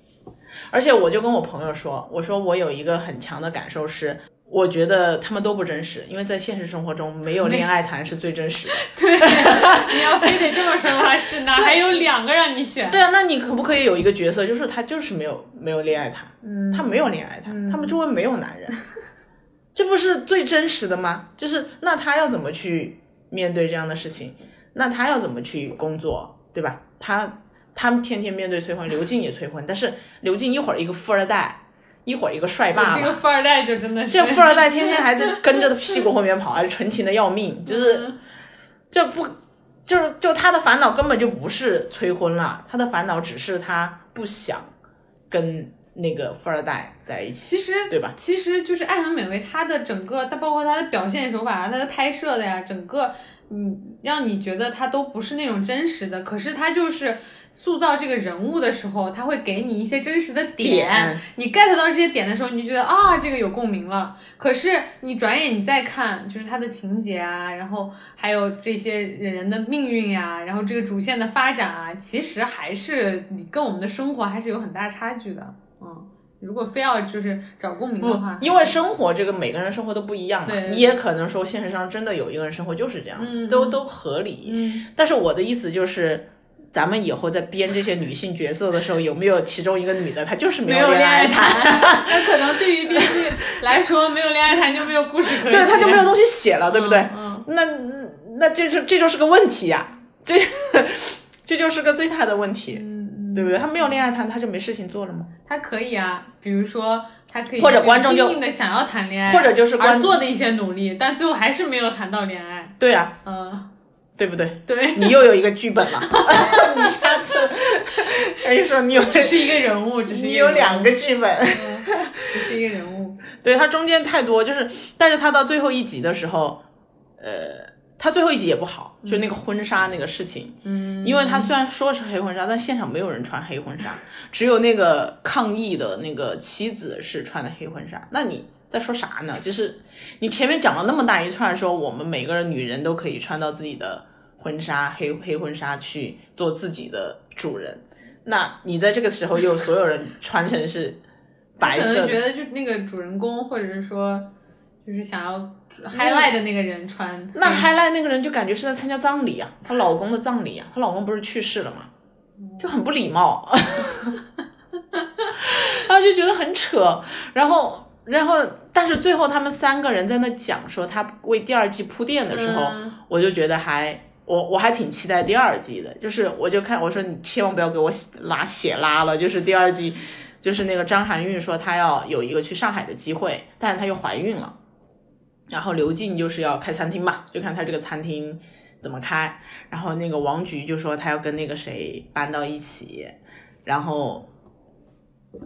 而且我就跟我朋友说，我说我有一个很强的感受是。我觉得他们都不真实，因为在现实生活中，没有恋爱谈是最真实的。[LAUGHS] 对你要非得这么说的话，[LAUGHS] 是哪还有两个让你选？对啊，那你可不可以有一个角色，就是他就是没有没有恋爱谈，嗯他没有恋爱谈，他们周围没有男人，[LAUGHS] 这不是最真实的吗？就是那他要怎么去面对这样的事情？那他要怎么去工作，对吧？他他们天天面对催婚，刘静也催婚，但是刘静一会儿一个富二代，一会儿一个帅爸爸，这个富二代就真的是这富二代天天还在跟着他屁股后面跑，还是纯情的要命，[LAUGHS] 就是嗯这不就是就他的烦恼根本就不是催婚了，他的烦恼只是他不想跟那个富二代在一起，其实对吧？其实就是《爱很美味》，它的整个，它包括它的表现手法啊，它的拍摄的呀，整个，嗯，让你觉得它都不是那种真实的。可是它就是塑造这个人物的时候，他会给你一些真实的点，点你 get 到这些点的时候，你就觉得啊，这个有共鸣了。可是你转眼你再看，就是他的情节啊，然后还有这些人的命运呀、然后这个主线的发展啊，其实还是你跟我们的生活还是有很大差距的。嗯，如果非要就是找共鸣的话，因为生活这个每个人生活都不一样嘛，你也可能说现实上真的有一个人生活就是这样，嗯都都合理。嗯，但是我的意思就是。咱们以后在编这些女性角色的时候，有没有其中一个女的她就是没没有恋恋爱谈，谈，[LAUGHS] 那可能对于编剧来说，没有恋爱谈就没有故事可以对，写她就没有东西写了，对不对？嗯，那那这就这就是个问题呀、这这就是个最大的问题，嗯对不对？他没有恋爱谈，他就没事情做了吗？他可以啊，比如说他可以或者观众就拼命的想要谈恋爱，或者就是观而做的一些努力，但最后还是没有谈到恋爱。对呀、嗯，对不对？对，你又有一个剧本了，[LAUGHS] 你下次可 [LAUGHS] 以说你有只是一个人物，只是你有两个，个剧本，只是一个人物。[LAUGHS] 对他中间太多，就是，但是他到最后一集的时候，呃，他最后一集也不好，就那个婚纱那个事情，嗯，因为他虽然说是黑婚纱，但现场没有人穿黑婚纱，只有那个抗议的那个妻子是穿的黑婚纱。那你在说啥呢？就是你前面讲了那么大一串，说我们每个人女人都可以穿到自己的婚纱黑黑婚纱去做自己的主人，那你在这个时候又所有人穿成是白色可，能觉得就那个主人公，或者是说，就是想要 highlight 的那个人穿，那 highlight 那个人就感觉是在参加葬礼啊，她老公的葬礼啊，她老公不是去世了吗？就很不礼貌，[LAUGHS] 然后就觉得很扯，然后。然后，但是最后他们三个人在那讲说他为第二季铺垫的时候，嗯我就觉得还我我还挺期待第二季的。就是我就看我说你千万不要给我拉血拉了，就是第二季，就是那个张含韵说她要有一个去上海的机会，但是她又怀孕了，然后刘静就是要开餐厅嘛，就看她这个餐厅怎么开。然后那个王菊就说她要跟那个谁搬到一起，然后。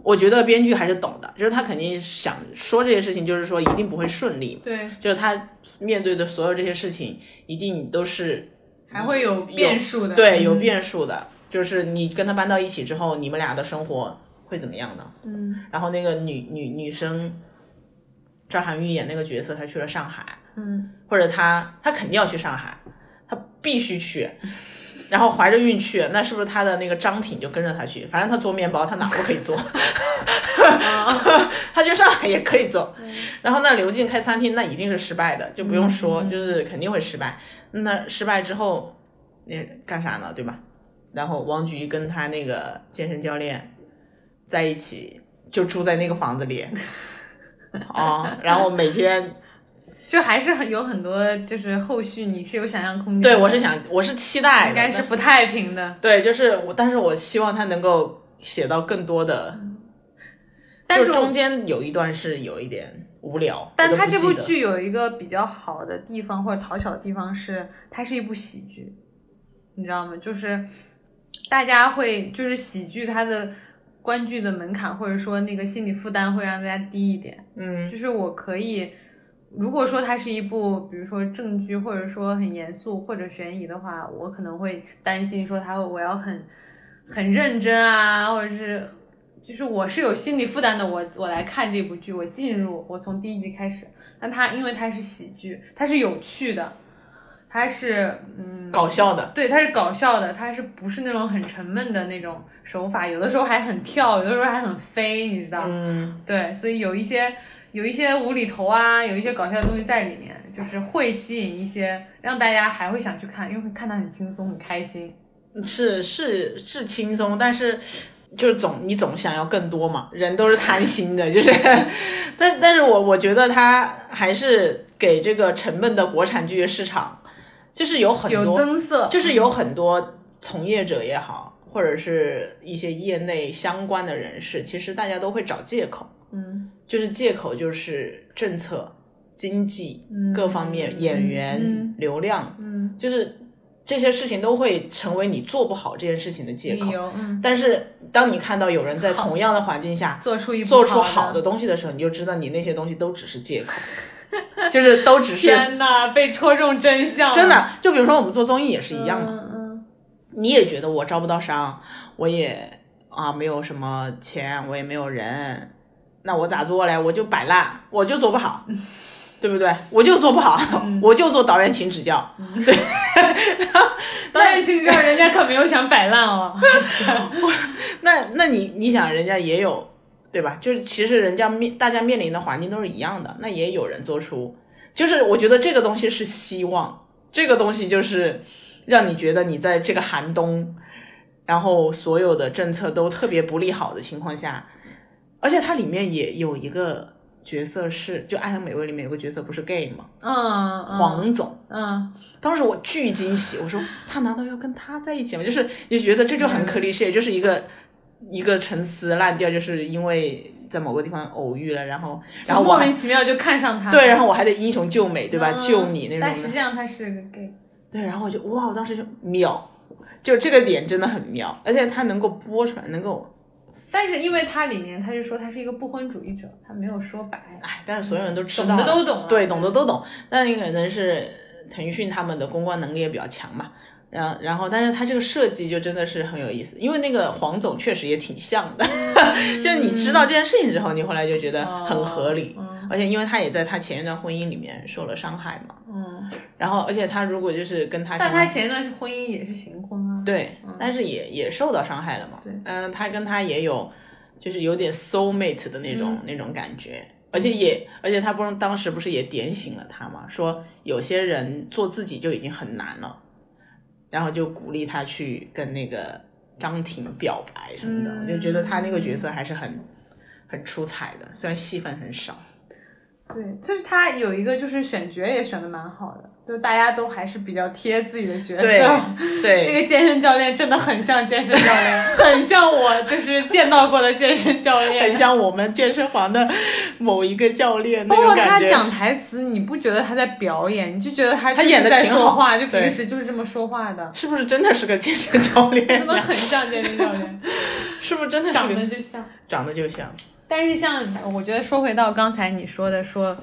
我觉得编剧还是懂的，就是他肯定想说这些事情，就是说一定不会顺利，对，就是他面对的所有这些事情，一定都是还会有变数的，对有嗯变数的。就是你跟他搬到一起之后，你们俩的生活会怎么样呢？嗯。然后那个女女女生张含韵演那个角色，她去了上海，嗯，或者她她肯定要去上海，她必须去。然后怀着孕去，那是不是他的那个张挺就跟着他去？反正他做面包，他哪都可以做。[LAUGHS] 他去上海也可以做。然后那刘静开餐厅，那一定是失败的，就不用说，就是肯定会失败。那失败之后，那干啥呢？对吧？然后王菊跟他那个健身教练在一起，就住在那个房子里。[LAUGHS] 哦、然后每天就还是很有很多，就是后续你是有想象空间的。对我是想，我是期待，应该是不太平的，对，就是我，但是我希望他能够写到更多的，但就是中间有一段是有一点无聊，但我都不记得它这部剧有一个比较好的地方或者讨巧的地方是，它是一部喜剧，你知道吗？就是大家会就是喜剧它的观剧的门槛或者说那个心理负担会让大家低一点。嗯就是我可以如果说它是一部，比如说正剧，或者说很严肃或者悬疑的话，我可能会担心说它我要很很认真啊，或者是就是我是有心理负担的，我我来看这部剧，我进入我从第一集开始，但它因为它是喜剧，它是有趣的，它是嗯搞笑的，对，它是搞笑的，它是不是那种很沉闷的那种手法？有的时候还很跳，有的时候还很飞，你知道？嗯，对，所以有一些有一些无厘头啊，有一些搞笑的东西在里面，就是会吸引一些让大家还会想去看，因为会看得很轻松、很开心。是是是轻松，但是就是总你总想要更多嘛，人都是贪心的，[LAUGHS] 就是，但但是我我觉得他还是给这个沉闷的国产剧市场，就是有很有多，增色，就是有很多从业者也好，或者是一些业内相关的人士，其实大家都会找借口，嗯就是借口就是政策、经济嗯各方面、演员、嗯流量，嗯，就是这些事情都会成为你做不好这件事情的借口嗯，但是当你看到有人在同样的环境下做出一做出好好的东西的时候，你就知道你那些东西都只是借口，就是都只是 [LAUGHS] 天呐，被戳中真相，真的。就比如说我们做综艺也是一样的，嗯嗯你也觉得我招不到商，我也啊没有什么钱，我也没有人，那我咋做嘞？我就摆烂，我就做不好。对不对？我就做不好，嗯我就做导演请指教。对 [LAUGHS] [LAUGHS] 导演请指教人家可没有想摆烂哦，[LAUGHS] 那那你你想，人家也有对吧？就是其实人家面大家面临的环境都是一样的，那也有人做出，就是我觉得这个东西是希望，这个东西就是让你觉得你在这个寒冬，然后所有的政策都特别不利好的情况下，而且它里面也有一个角色是，就《爱很美味》里面有个角色不是 gay 吗？嗯嗯黄总。嗯当时我巨惊喜，我说他难道要跟他在一起吗？就是就觉得这就很 cliche，、就是一个一个陈词滥调，就是因为在某个地方偶遇了，然后然后莫名其妙就看上他，对，然后我还得英雄救美，对吧？嗯救你那种但实际，上他是个 gay，对，然后我就哇，我当时就秒，就这个点真的很妙，而且他能够播出来，能够但是因为他里面他就说他是一个不婚主义者，他没有说白，哎，但是所有人都知道懂道，的都懂啊对，懂的都懂。那你可能是腾讯他们的公关能力也比较强嘛，然后然后，但是他这个设计就真的是很有意思，因为那个黄总确实也挺像的，[LAUGHS] 就你知道这件事情之后，你后来就觉得很合理，嗯而且因为他也在他前一段婚姻里面受了伤害嘛，嗯，然后而且他如果就是跟他但他前一段是婚姻也是行婚啊，对，但是也也受到伤害了嘛。对。嗯，他跟他也有，就是有点 soul mate 的那种、嗯。那种感觉，而且也，而且他不是当时不是也点醒了他嘛，说有些人做自己就已经很难了，然后就鼓励他去跟那个张庭表白什么的，嗯。我就觉得他那个角色还是很很出彩的，虽然戏份很少。对，就是他有一个就是选角也选的蛮好的，就大家都还是比较贴自己的角色。对 [LAUGHS] 那，个健身教练真的很像健身教练，很像我就是见到过的健身教练，很像我们健身房的某一个教练包括。他讲台词，你不觉得他在表演，你就觉得他他演的在说话，就平时就是这么说话的，是不是真的是个健身教 [LAUGHS] 练真的？很像健身教练，[LAUGHS] 是不是真的是长得就像。长得就像？但是像我觉得说回到刚才你说的说，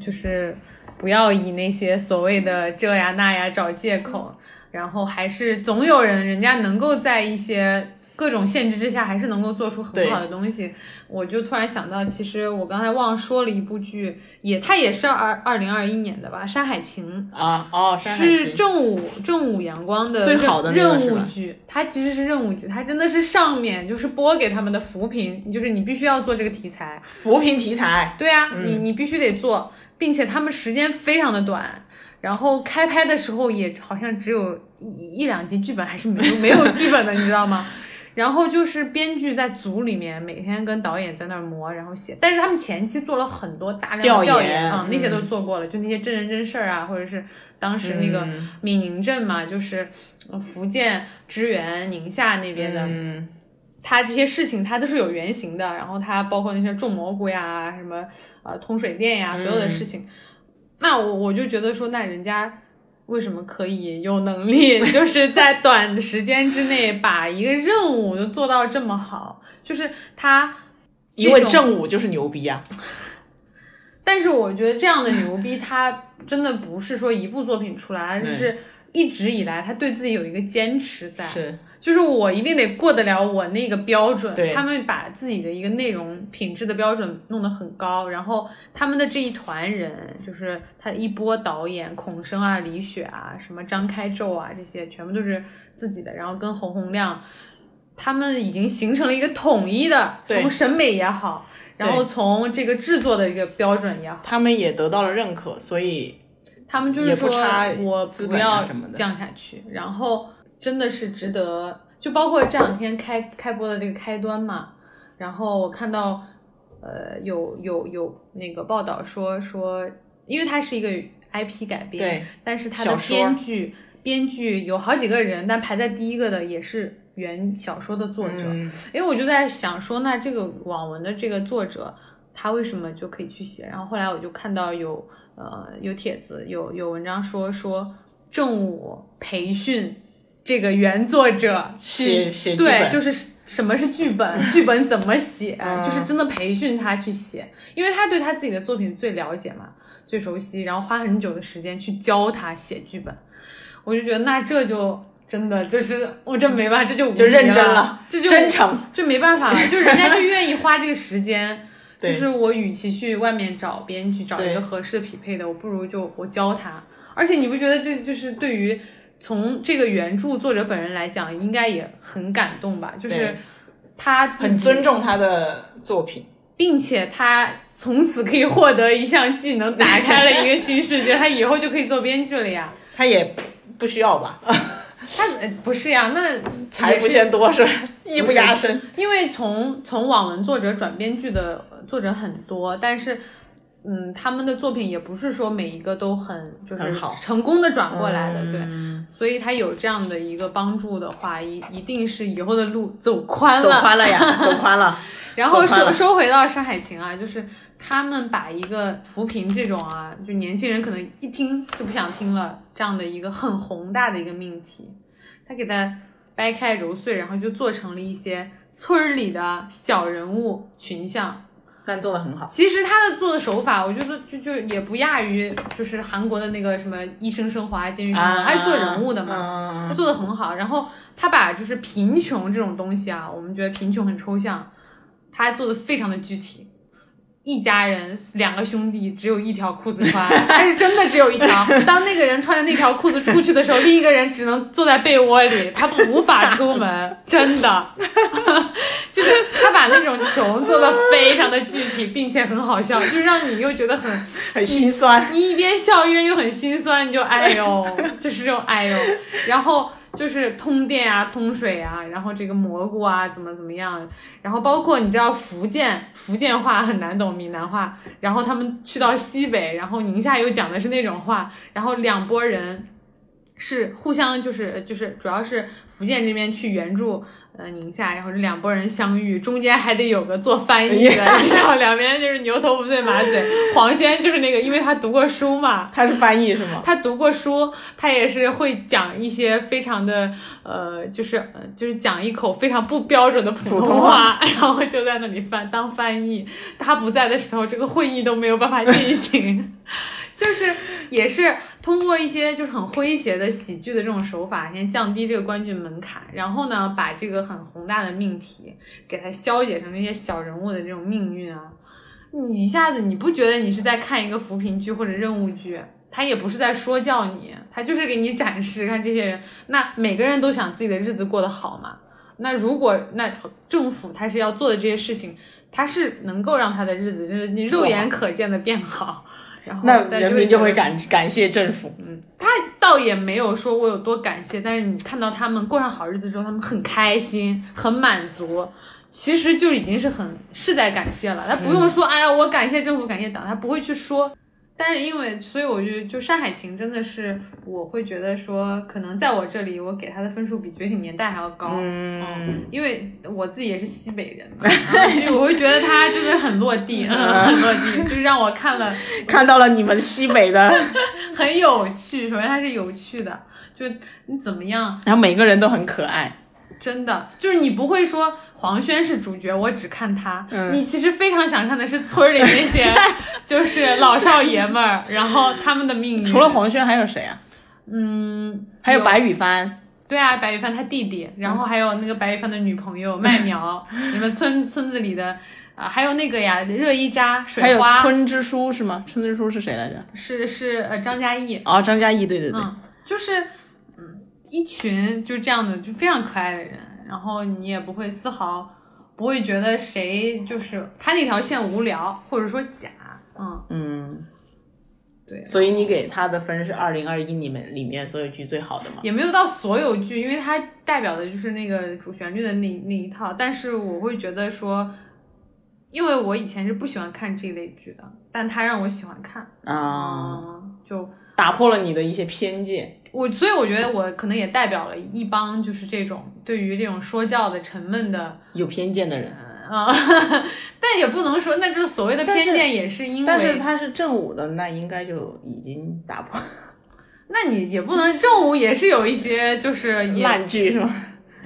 就是不要以那些所谓的这呀那呀找借口，然后还是总有人人家能够在一些各种限制之下，还是能够做出很好的东西。我就突然想到，其实我刚才忘说了一部剧，也它也是二二零二一年的吧，《山海情》。啊哦，山海是情正午正午阳光的最好的任务剧，它其实是任务剧，它真的是上面就是播给他们的扶贫，就是你必须要做这个题材。扶贫题材，对啊，嗯你你必须得做，并且他们时间非常的短，然后开拍的时候也好像只有一一两集剧本，还是没有没有剧本的，你知道吗？然后就是编剧在组里面每天跟导演在那儿磨，然后写。但是他们前期做了很多大量的调调研啊、那些嗯都做过了，就那些真人真事儿啊，或者是当时那个嗯闽宁镇嘛，就是呃福建支援宁夏那边的，嗯，它这些事情他都是有原型的，然后他包括那些种蘑菇呀、什么呃通水电呀，所有的事情。那我我就觉得说，那人家为什么可以有能力，[LAUGHS] 就是在短的时间之内把一个任务就做到这么好？就是他因为正午就是牛逼啊，但是我觉得这样的牛逼，他真的不是说一部作品出来，而是一直以来他对自己有一个坚持在。是，就是我一定得过得了我那个标准。他们把自己的一个内容品质的标准弄得很高，然后他们的这一团人，就是他一波导演孔生啊、李雪啊、什么张开宙啊，这些全部都是自己的，然后跟洪洪亮。他们已经形成了一个统一的，从审美也好，然后从这个制作的一个标准也好，他们也得到了认可，所以他们就是说我不要降下去，然后真的是值得，就包括这两天开开播的这个开端嘛，然后我看到呃有有有那个报道说说，因为它是一个 IP 改编，对，但是它的编剧编剧有好几个人，但排在第一个的也是原小说的作者，嗯因为我就在想说，那这个网文的这个作者，他为什么就可以去写？然后后来我就看到有呃有帖子有有文章说说正午培训这个原作者去写写对，就是什么是剧本，[LAUGHS] 剧本怎么写，嗯就是真的培训他去写，因为他对他自己的作品最了解嘛，最熟悉，然后花很久的时间去教他写剧本，我就觉得那这就。真的就是我这没办法，这就就认真了了，这就真诚，这没办法了，[LAUGHS] 就人家就愿意花这个时间。就是我与其去外面找编剧，找一个合适的匹配的，我不如就我教他。而且你不觉得这就是对于从这个原著作者本人来讲，应该也很感动吧？就是他很尊，重他的作品。并且他从此可以获得一项技能，打开了一个新世界，[LAUGHS] 他以后就可以做编剧了呀。他也不需要吧？[LAUGHS] 他呃不是呀，那 [LAUGHS] 财不嫌多是吧？艺不压身。因为从从网文作者转编剧的作者很多，但是，嗯，他们的作品也不是说每一个都很就是好成功的转过来的，对，嗯所以他有这样的一个帮助的话，一一定是以后的路走宽了。走宽了呀，[LAUGHS] 走宽了。[LAUGHS] 然后说说回到《山海情》啊，就是他们把一个扶贫这种啊，就年轻人可能一听就不想听了这样的一个很宏大的一个命题，他给它掰开揉碎，然后就做成了一些村儿里的小人物群像。但做的很好。其实他的做的手法，我觉得就就也不亚于就是韩国的那个什么《医生生活》啊，《监狱生活》啊，他是做人物的嘛。嘛他做的很好。然后他把就是贫穷这种东西啊，我们觉得贫穷很抽象，他做的非常的具体。一家人两个兄弟只有一条裤子穿，但是真的只有一条。[LAUGHS] 当那个人穿着那条裤子出去的时候，另一个人只能坐在被窝里，[LAUGHS] 他无法出门，真的。[LAUGHS] 就是他把那种穷做的非常的具体，并且很好笑，就是让你又觉得很很心酸。你一边笑一边又很心酸，你就哎呦，就是这种哎呦，然后就是通电啊、通水啊，然后这个蘑菇啊怎么怎么样，然后包括你知道福建福建话很难懂，闽南话，然后他们去到西北，然后宁夏又讲的是那种话，然后两拨人是互相就是就是主要是福建这边去援助。呃，宁夏，然后这两拨人相遇，中间还得有个做翻译的，然后两边就是牛头不对马嘴。黄轩就是那个，因为他读过书嘛，[LAUGHS] 他是翻译是吗？他读过书，他也是会讲一些非常的呃，就是呃，就是讲一口非常不标准的普通话，然后就在那里翻当翻译。他不在的时候，这个会议都没有办法进行，就是也是通过一些就是很诙谐的喜剧的这种手法，先降低这个观剧门槛，然后呢，把这个很宏大的命题给它消解成那些小人物的这种命运啊。你一下子你不觉得你是在看一个扶贫剧或者任务剧？他也不是在说教你，他就是给你展示，看这些人，那每个人都想自己的日子过得好嘛。那如果那政府他是要做的这些事情，他是能够让他的日子就是你肉眼可见的变好，然后那人民就会感感谢政府。嗯他倒也没有说我有多感谢，但是你看到他们过上好日子之后，他们很开心、很满足，其实就已经是很是在感谢了。他不用说，哎呀，我感谢政府、感谢党，他不会去说。但是因为，所以我就就《山海情》真的是，我会觉得说，可能在我这里，我给他的分数比《觉醒年代》还要高。嗯，因为我自己也是西北人嘛，所以我会觉得他真的很落地，嗯，很落地，就是让我看了 [LAUGHS] 看到了你们西北的，[LAUGHS] 很有趣。首先它是有趣的，就你怎么样，然后每个人都很可爱。真的就是你不会说黄轩是主角，我只看他。嗯你其实非常想看的是村儿里那些，[LAUGHS] 就是老少爷们儿，然后他们的命运。除了黄轩还有谁啊？嗯，还有白羽帆，对啊，白羽帆他弟弟，然后还有那个白羽帆的女朋友麦苗，你们村村子里的啊、还有那个呀，热依扎、水还有花，村支书是吗？村支书是谁来着？是是呃张嘉译，哦，张嘉译，对对对，嗯，就是嗯一群就这样的就非常可爱的人，然后你也不会丝毫不会觉得谁就是他那条线无聊或者说假，嗯，嗯，对，所以你给他的分是二零二一里面里面所有剧最好的吗？也没有到所有剧，因为它代表的就是那个主旋律的那那一套。但是我会觉得说，因为我以前是不喜欢看这类剧的，但他让我喜欢看，啊，嗯，就打破了你的一些偏见。我所以我觉得我可能也代表了一帮就是这种对于这种说教的沉闷的，有偏见的人，啊、[LAUGHS] 但也不能说，那就是所谓的偏见，也是因为，但是他是正午的，那应该就已经打破那你也不能正午也是有一些就是 [LAUGHS] 烂剧是吗？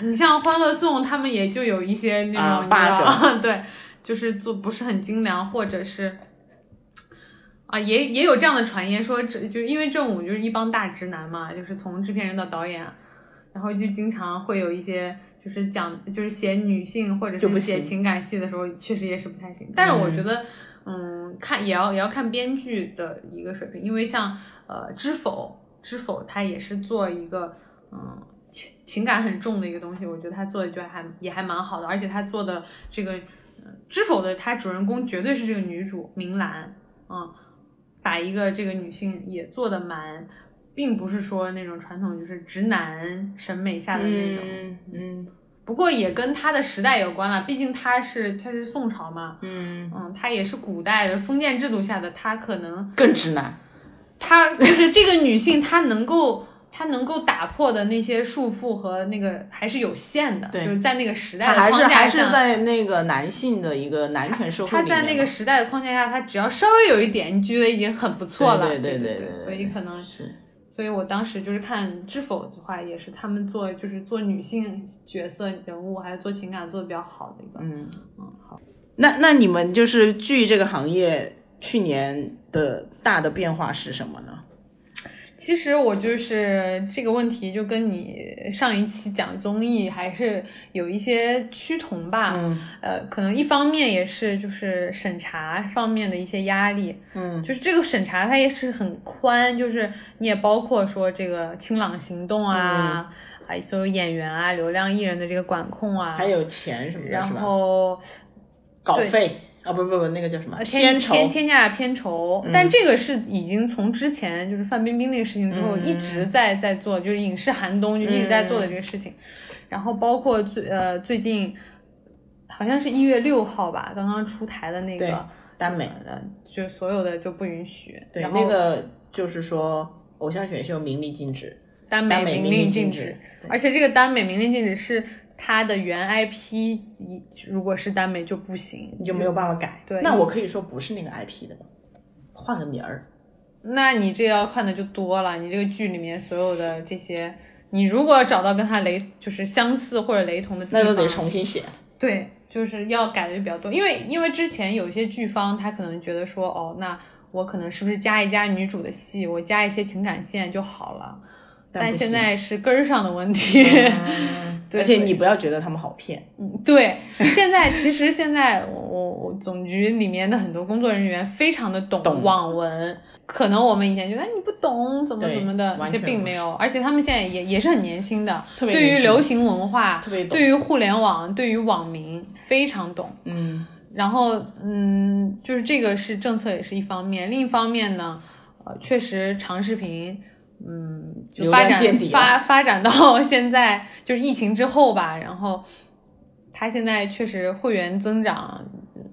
你像《欢乐颂》，他们也就有一些那种、啊 [LAUGHS] 对，就是做不是很精良，或者是啊，也也有这样的传言说，这就因为正午就是一帮大直男嘛，就是从制片人到导演，然后就经常会有一些就是讲就是写女性或者是写情感戏的时候，确实也是不太行。但是我觉得，嗯，看也要也要看编剧的一个水平，因为像呃《知否》《知否》，它也是做一个嗯。情情感很重的一个东西，我觉得他做的就还也还蛮好的，而且他做的这个《呃知否》的他主人公绝对是这个女主明兰，嗯，把一个这个女性也做的蛮，并不是说那种传统就是直男审美下的那种，嗯嗯不过也跟他的时代有关了，毕竟他是他是宋朝嘛，嗯，嗯，他也是古代的封建制度下的，他可能更直男。她就是这个女性，她能够她能够打破的那些束缚和那个还是有限的，对就是在那个时代他还是的框架下还是下。在那个男性的一个男权社会她里面嘛。在那个时代的框架下，他只要稍微有一点，你觉得已经很不错了。对对对对对对所以可能，是所以我当时就是看《知否》的话，也是他们做就是做女性角色人物，还是做情感做的比较好的一个。嗯。嗯，好。那那你们就是剧这个行业去年的大的变化是什么呢？其实我就是这个问题，就跟你上一期讲综艺还是有一些趋同吧。嗯呃，可能一方面也是就是审查方面的一些压力，嗯就是这个审查它也是很宽，就是你也包括说这个清朗行动啊，还有所有演员啊、流量艺人的这个管控啊，还有钱什么的，然？后稿费啊，不不不，那个叫什么？呃天片酬。天天价片酬，但这个是已经从之前就是范冰冰那个事情之后嗯一直在在做，就是影视寒冬就一直在做的这个事情，然后包括最呃最近好像是一月六号吧，刚刚出台的那个耽美，呃，就所有的就不允许，对，然后那个就是说偶像选秀明令禁止。耽耽美明令禁止，而且这个耽美明令禁止是它的原 IP，一如果是耽美就不行，你就没有办法改。对那我可以说不是那个 IP 的吗？换个名儿。那你这要看的就多了，你这个剧里面所有的这些，你如果找到跟它雷就是相似或者雷同的那都得重新写。对，就是要改的就比较多，因为因为之前有些剧方他可能觉得说，哦，那我可能是不是加一加女主的戏，我加一些情感线就好了，但现在是根儿上的问题。而且你不要觉得他们好骗。对，现在其实现在我我我总局里面的很多工作人员非常的懂懂网文，可能我们以前觉得哎你不懂怎么怎么的，这并没有，而且他们现在也也是很年轻的，特别对于流行文化，特别懂对于互联网，对于网民非常懂。嗯，然后，嗯，就是这个是政策也是一方面，另一方面呢，呃，确实长视频，嗯，就发展发发展到 [LAUGHS] 现在，就是疫情之后吧，然后它现在确实会员增长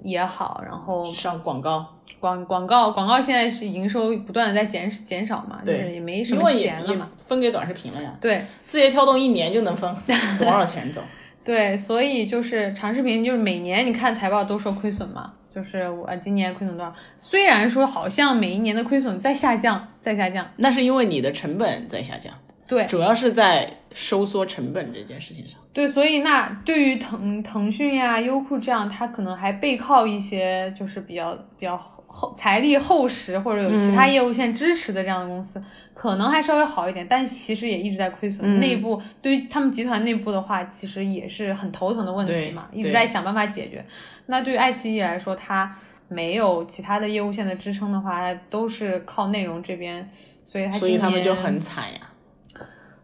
也好，然后上广告，广广告广告现在是营收不断的在减减少嘛，就对是也没什么钱了嘛，分给短视频了呀。对，[LAUGHS] 字节跳动一年就能分 [LAUGHS] 多少钱走？对，所以就是长视频，就是每年你看财报都说亏损嘛，就是我今年亏损多少？虽然说好像每一年的亏损在下降，在下降，那是因为你的成本在下降，对主要是在收缩成本这件事情上。对，所以那对于腾腾讯呀、优酷这样，它可能还背靠一些就是比较比较厚财力厚实或者有其他业务线支持的这样的公司，可能还稍微好一点，但其实也一直在亏损。内部对于他们集团内部的话，其实也是很头疼的问题嘛，一直在想办法解决。那对于爱奇艺来说，它没有其他的业务线的支撑的话，它都是靠内容这边，所以它所以他们就很惨呀。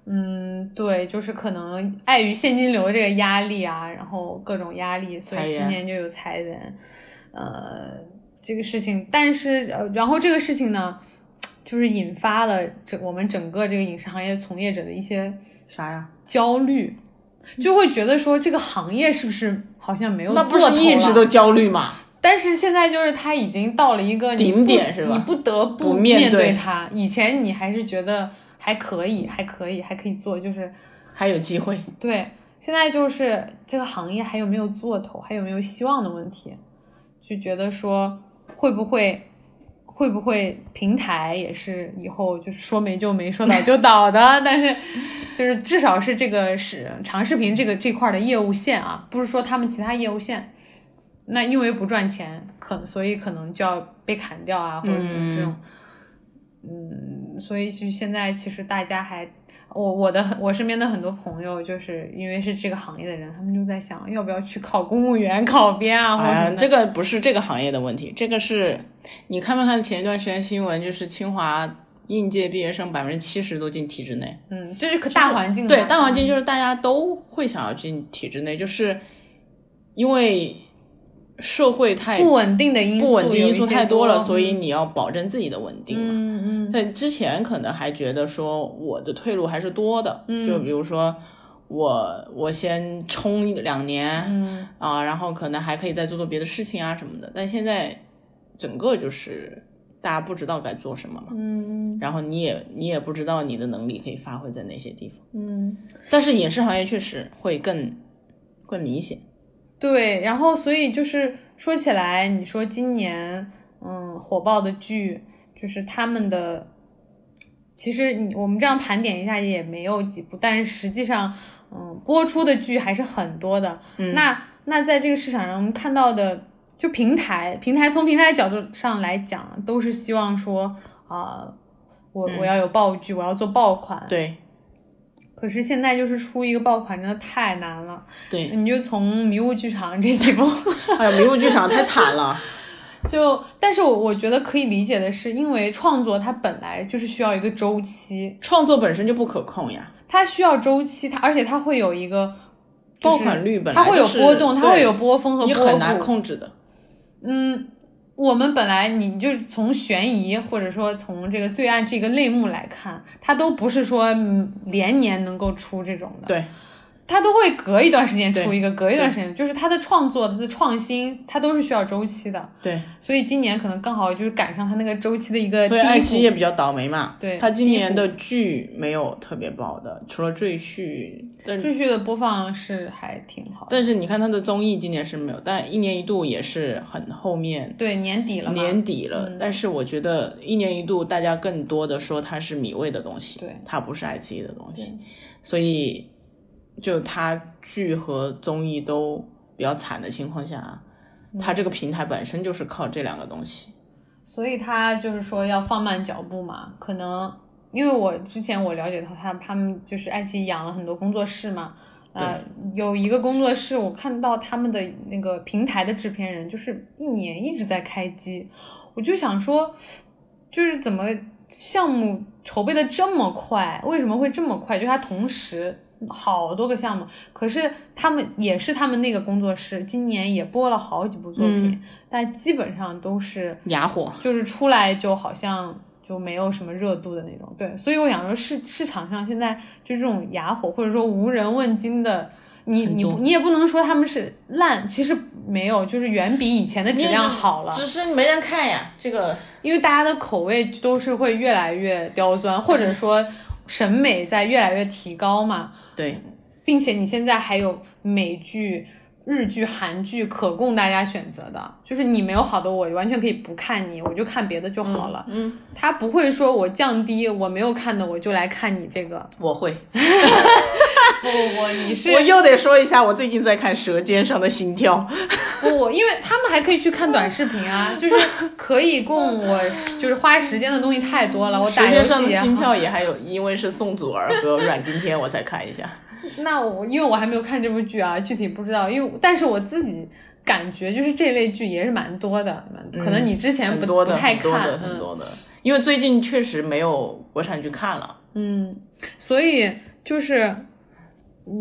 嗯，对，就是可能碍于现金流这个压力啊，然后各种压力，所以今年就有裁员，呃，这个事情，但是呃，然后这个事情呢，就是引发了整我们整个这个影视行业从业者的一些啥呀？焦虑，就会觉得说这个行业是不是好像没有那不做头了是一直都焦虑嘛？但是现在就是它已经到了一个顶点是吧你不得不不面对它。以前你还是觉得还可以，还可以，还可以做，就是还有机会。对。现在就是这个行业还有没有做头，还有没有希望的问题，就觉得说会不会会不会平台也是以后就是说没就没，说倒就倒的，但是 [LAUGHS] 就是至少是这个是长视频这个这块儿的业务线啊，不是说他们其他业务线。那因为不赚钱，可所以可能就要被砍掉啊，或者什么这种，嗯，所以就现在其实大家还，我我的我身边的很多朋友，就是因为是这个行业的人，他们就在想要不要去考公务员、考编啊，哎这个不是这个行业的问题，这个是你看没看前一段时间新闻，就是清华应届毕业生百分之七十都进体制内。嗯，这是个大环境嘛，对，大环境就是大家都会想要进体制内，就是因为社会太不稳定的因素，不稳定因素太多了，多所以你要保证自己的稳定嘛。嗯之前可能还觉得说我的退路还是多的，嗯就比如说我我先冲一两年、嗯啊，然后可能还可以再做做别的事情啊什么的。但现在整个就是大家不知道该做什么嘛，嗯然后你也你也不知道你的能力可以发挥在哪些地方。嗯，但是影视行业确实会更更明显。对，然后所以就是说起来，你说今年嗯火爆的剧，就是他们的，其实你我们这样盘点一下也没有几部，但是实际上嗯播出的剧还是很多的。嗯那那在这个市场上，我们看到的就平台，平台从平台角度上来讲，都是希望说啊、我我要有爆剧，我要做爆款。嗯对可是现在就是出一个爆款真的太难了。对，你就从迷雾剧场这几部，哎呀，迷雾剧场太惨了。就但是我我觉得可以理解的是，因为创作它本来就是需要一个周期，创作本身就不可控呀，它需要周期，它而且它会有一个、就是爆款率本来它会有波动，它会有波峰和波谷，你很难控制的。嗯，我们本来你就从悬疑或者说从这个罪案这个类目来看，它都不是说嗯连年能够出这种的，对，它都会隔一段时间出一个，隔一段时间，就是他的创作、他的创新，他都是需要周期的。对，所以今年可能刚好就是赶上他那个周期的一个低所以爱奇艺。也比较倒霉嘛。对他今年的剧没有特别爆的，除了赘婿，但赘婿的播放是还挺好的，但是你看他的综艺今年是没有，但一年一度也是很后面对年底了嘛，年底了。嗯但是我觉得一年一度大家更多的说它是米味的东西，对它不是爱奇艺的东西，所以就他剧和综艺都比较惨的情况下，他这个平台本身就是靠这两个东西。所以他就是说要放慢脚步嘛，可能因为我之前我了解到他他们就是爱奇艺养了很多工作室嘛，呃，有一个工作室我看到他们的那个平台的制片人就是一年一直在开机，我就想说，就是怎么项目筹备的这么快，为什么会这么快？就他同时。好多个项目，可是他们也是他们那个工作室，今年也播了好几部作品，嗯但基本上都是哑火，就是出来就好像就没有什么热度的那种。对，所以我想说市市场上现在就这种哑火或者说无人问津的，你你你也不能说他们是烂，其实没有，就是远比以前的质量好了。只是没人看呀。这个因为大家的口味都是会越来越刁钻，或者说审美在越来越提高嘛。对并且你现在还有美剧、日剧、韩剧可供大家选择的，就是你没有好的，我完全可以不看你，我就看别的就好了。嗯，他不会说我降低我没有看的，我就来看你这个。我会，[LAUGHS] [LAUGHS] 不不不，你是我又得说一下，我最近在看《舌尖上的心跳》。不不，因为他们还可以去看短视频啊，就是可以供我就是花时间的东西太多了。我《打游舌尖上的戏，心跳》也还有，因为是宋祖儿和阮经天，我才看一下。[LAUGHS] 那我因为我还没有看这部剧啊，具体不知道。因为但是我自己感觉就是这类剧也是蛮多的，蛮可能你之前不、不太很多的，看，很嗯多的。因为最近确实没有国产剧看了。嗯，所以就是，你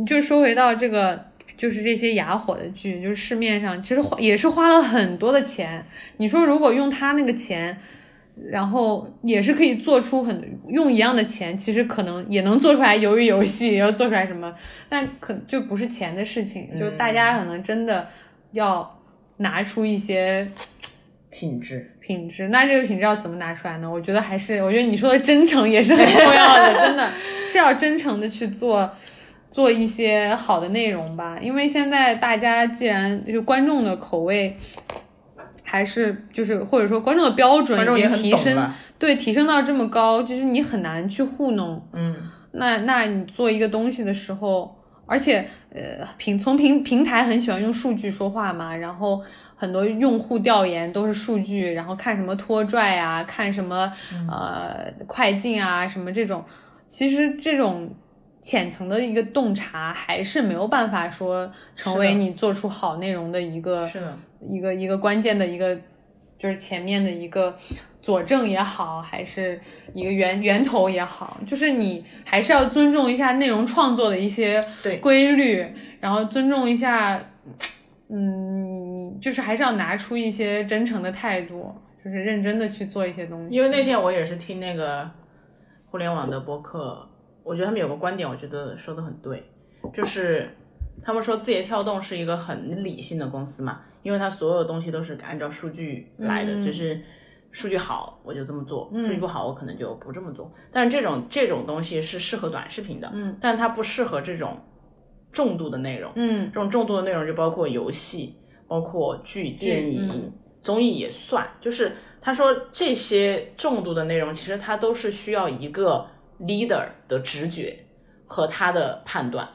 就说回到这个，就是这些哑火的剧，就是市面上其实花也是花了很多的钱。你说如果用他那个钱，然后也是可以做出很用一样的钱，其实可能也能做出来鱿鱼游戏，也要做出来什么，但可就不是钱的事情，就大家可能真的要拿出一些品质，品质，那这个品质要怎么拿出来呢？我觉得还是，我觉得你说的真诚也是很重要的，真的 [LAUGHS] 是要真诚的去做做一些好的内容吧。因为现在大家既然就观众的口味，还是就是或者说观众的标准也提升，对提升到这么高，就是你很难去糊弄。嗯，那那你做一个东西的时候，而且呃平从平平台很喜欢用数据说话嘛，然后很多用户调研都是数据，然后看什么拖拽啊，看什么呃快进啊，什么这种，其实这种浅层的一个洞察还是没有办法说成为你做出好内容的一个是的，一个一个关键的一个，就是前面的一个佐证也好，还是一个源源头也好，就是你还是要尊重一下内容创作的一些对规律，然后尊重一下，嗯，就是还是要拿出一些真诚的态度，就是认真的去做一些东西。因为那天我也是听那个互联网的播客，我觉得他们有个观点，我觉得说的很对，就是他们说字节跳动是一个很理性的公司嘛，因为它所有东西都是按照数据来的，嗯就是数据好我就这么做，数据不好我可能就不这么做。但是这种这种东西是适合短视频的，嗯，但它不适合这种重度的内容。嗯这种重度的内容就包括游戏，包括剧、电影、嗯综艺也算。就是他说这些重度的内容，其实它都是需要一个 leader 的直觉和他的判断，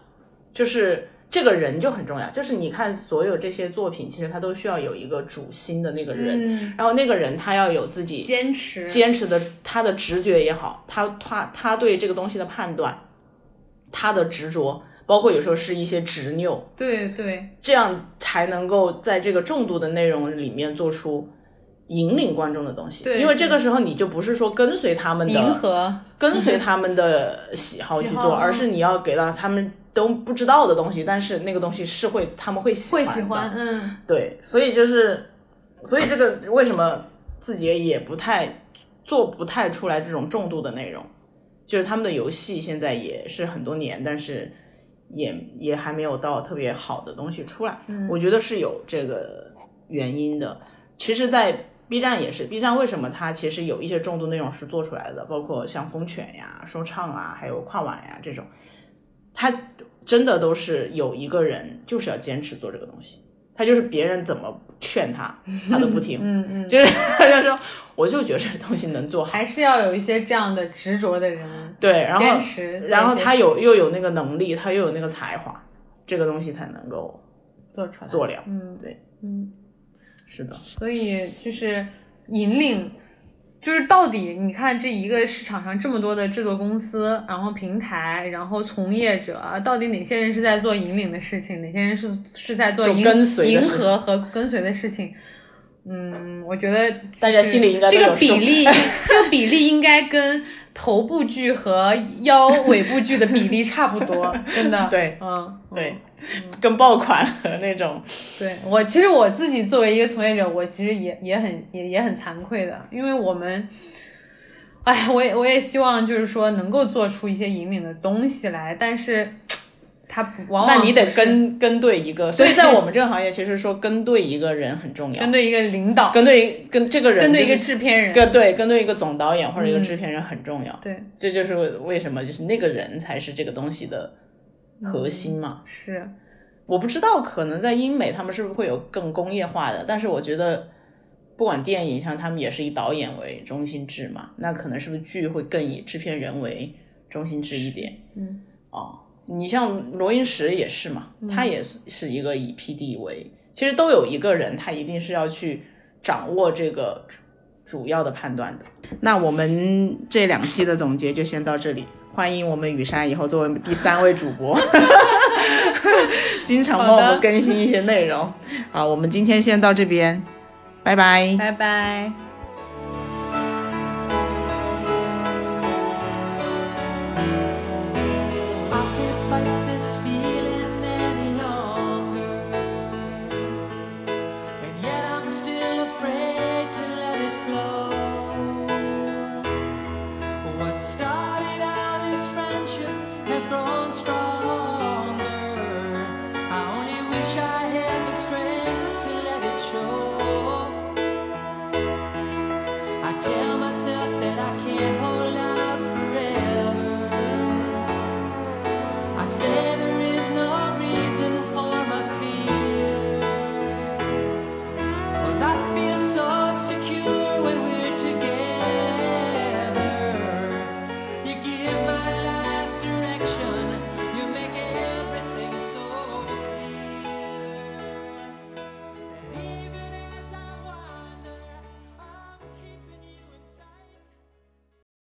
就是这个人就很重要。就是你看所有这些作品，其实他都需要有一个主心的那个人，嗯，然后那个人他要有自己坚持，坚持的他的直觉也好，他他他对这个东西的判断，他的执着，包括有时候是一些执拗，对对，这样才能够在这个重度的内容里面做出引领观众的东西。对因为这个时候你就不是说跟随他们迎的合，跟随他们的喜好去做，而是你要给到他们都不知道的东西，但是那个东西是会他们会喜欢会喜欢，嗯，对，所以就是，所以这个为什么字节也不太做不太出来这种重度的内容，就是他们的游戏现在也是很多年，但是也也还没有到特别好的东西出来。我觉得是有这个原因的。其实，在 B 站也是，B 站为什么它其实有一些重度内容是做出来的，包括像疯犬呀、说唱啊，还有跨晚呀这种，它真的都是有一个人就是要坚持做这个东西。他就是别人怎么劝他，他都不听，[LAUGHS] 嗯嗯，就是 [LAUGHS] 他就说，我就觉得这东西能做好，还是要有一些这样的执着的人，对，然后然后他有又有那个能力，他又有那个才华，这个东西才能够做出来，做了。嗯，对，嗯，是的，所以就是引领，就是到底你看这一个市场上这么多的制作公司，然后平台，然后从业者，到底哪些人是在做引领的事情，哪些人是是在做跟随迎合和跟随的事情？嗯，我觉得就是大家心里应该这个比例，[LAUGHS] 这个比例应该跟头部剧和腰尾部剧的比例差不多，[LAUGHS] 真的。对嗯，对，跟爆款和那种，对我，其实我自己作为一个从业者，我其实也也很也也很惭愧的，因为我们，哎，我也我也希望就是说能够做出一些引领的东西来，但是它不往往那你得跟跟对一个，所以在我们这个行业，其实说跟对一个人很重要，跟对一个领导，跟对跟这个人跟对一个制片人，跟对跟对一个总导演或者一个嗯制片人很重要，对这就是为什么就是那个人才是这个东西的核心嘛。是，我不知道，可能在英美他们是不是会有更工业化的，但是我觉得，不管电影，像他们也是以导演为中心制嘛，那可能是不是剧会更以制片人为中心制一点？嗯，哦，你像罗英石也是嘛，嗯他也是是一个以 PD 为，其实都有一个人，他一定是要去掌握这个主主要的判断的。那我们这两期的总结就先到这里，欢迎我们雨珊以后作为第三位主播，[LAUGHS] [LAUGHS] 经常帮我们更新一些内容。好，我们今天先到这边，拜拜。拜拜。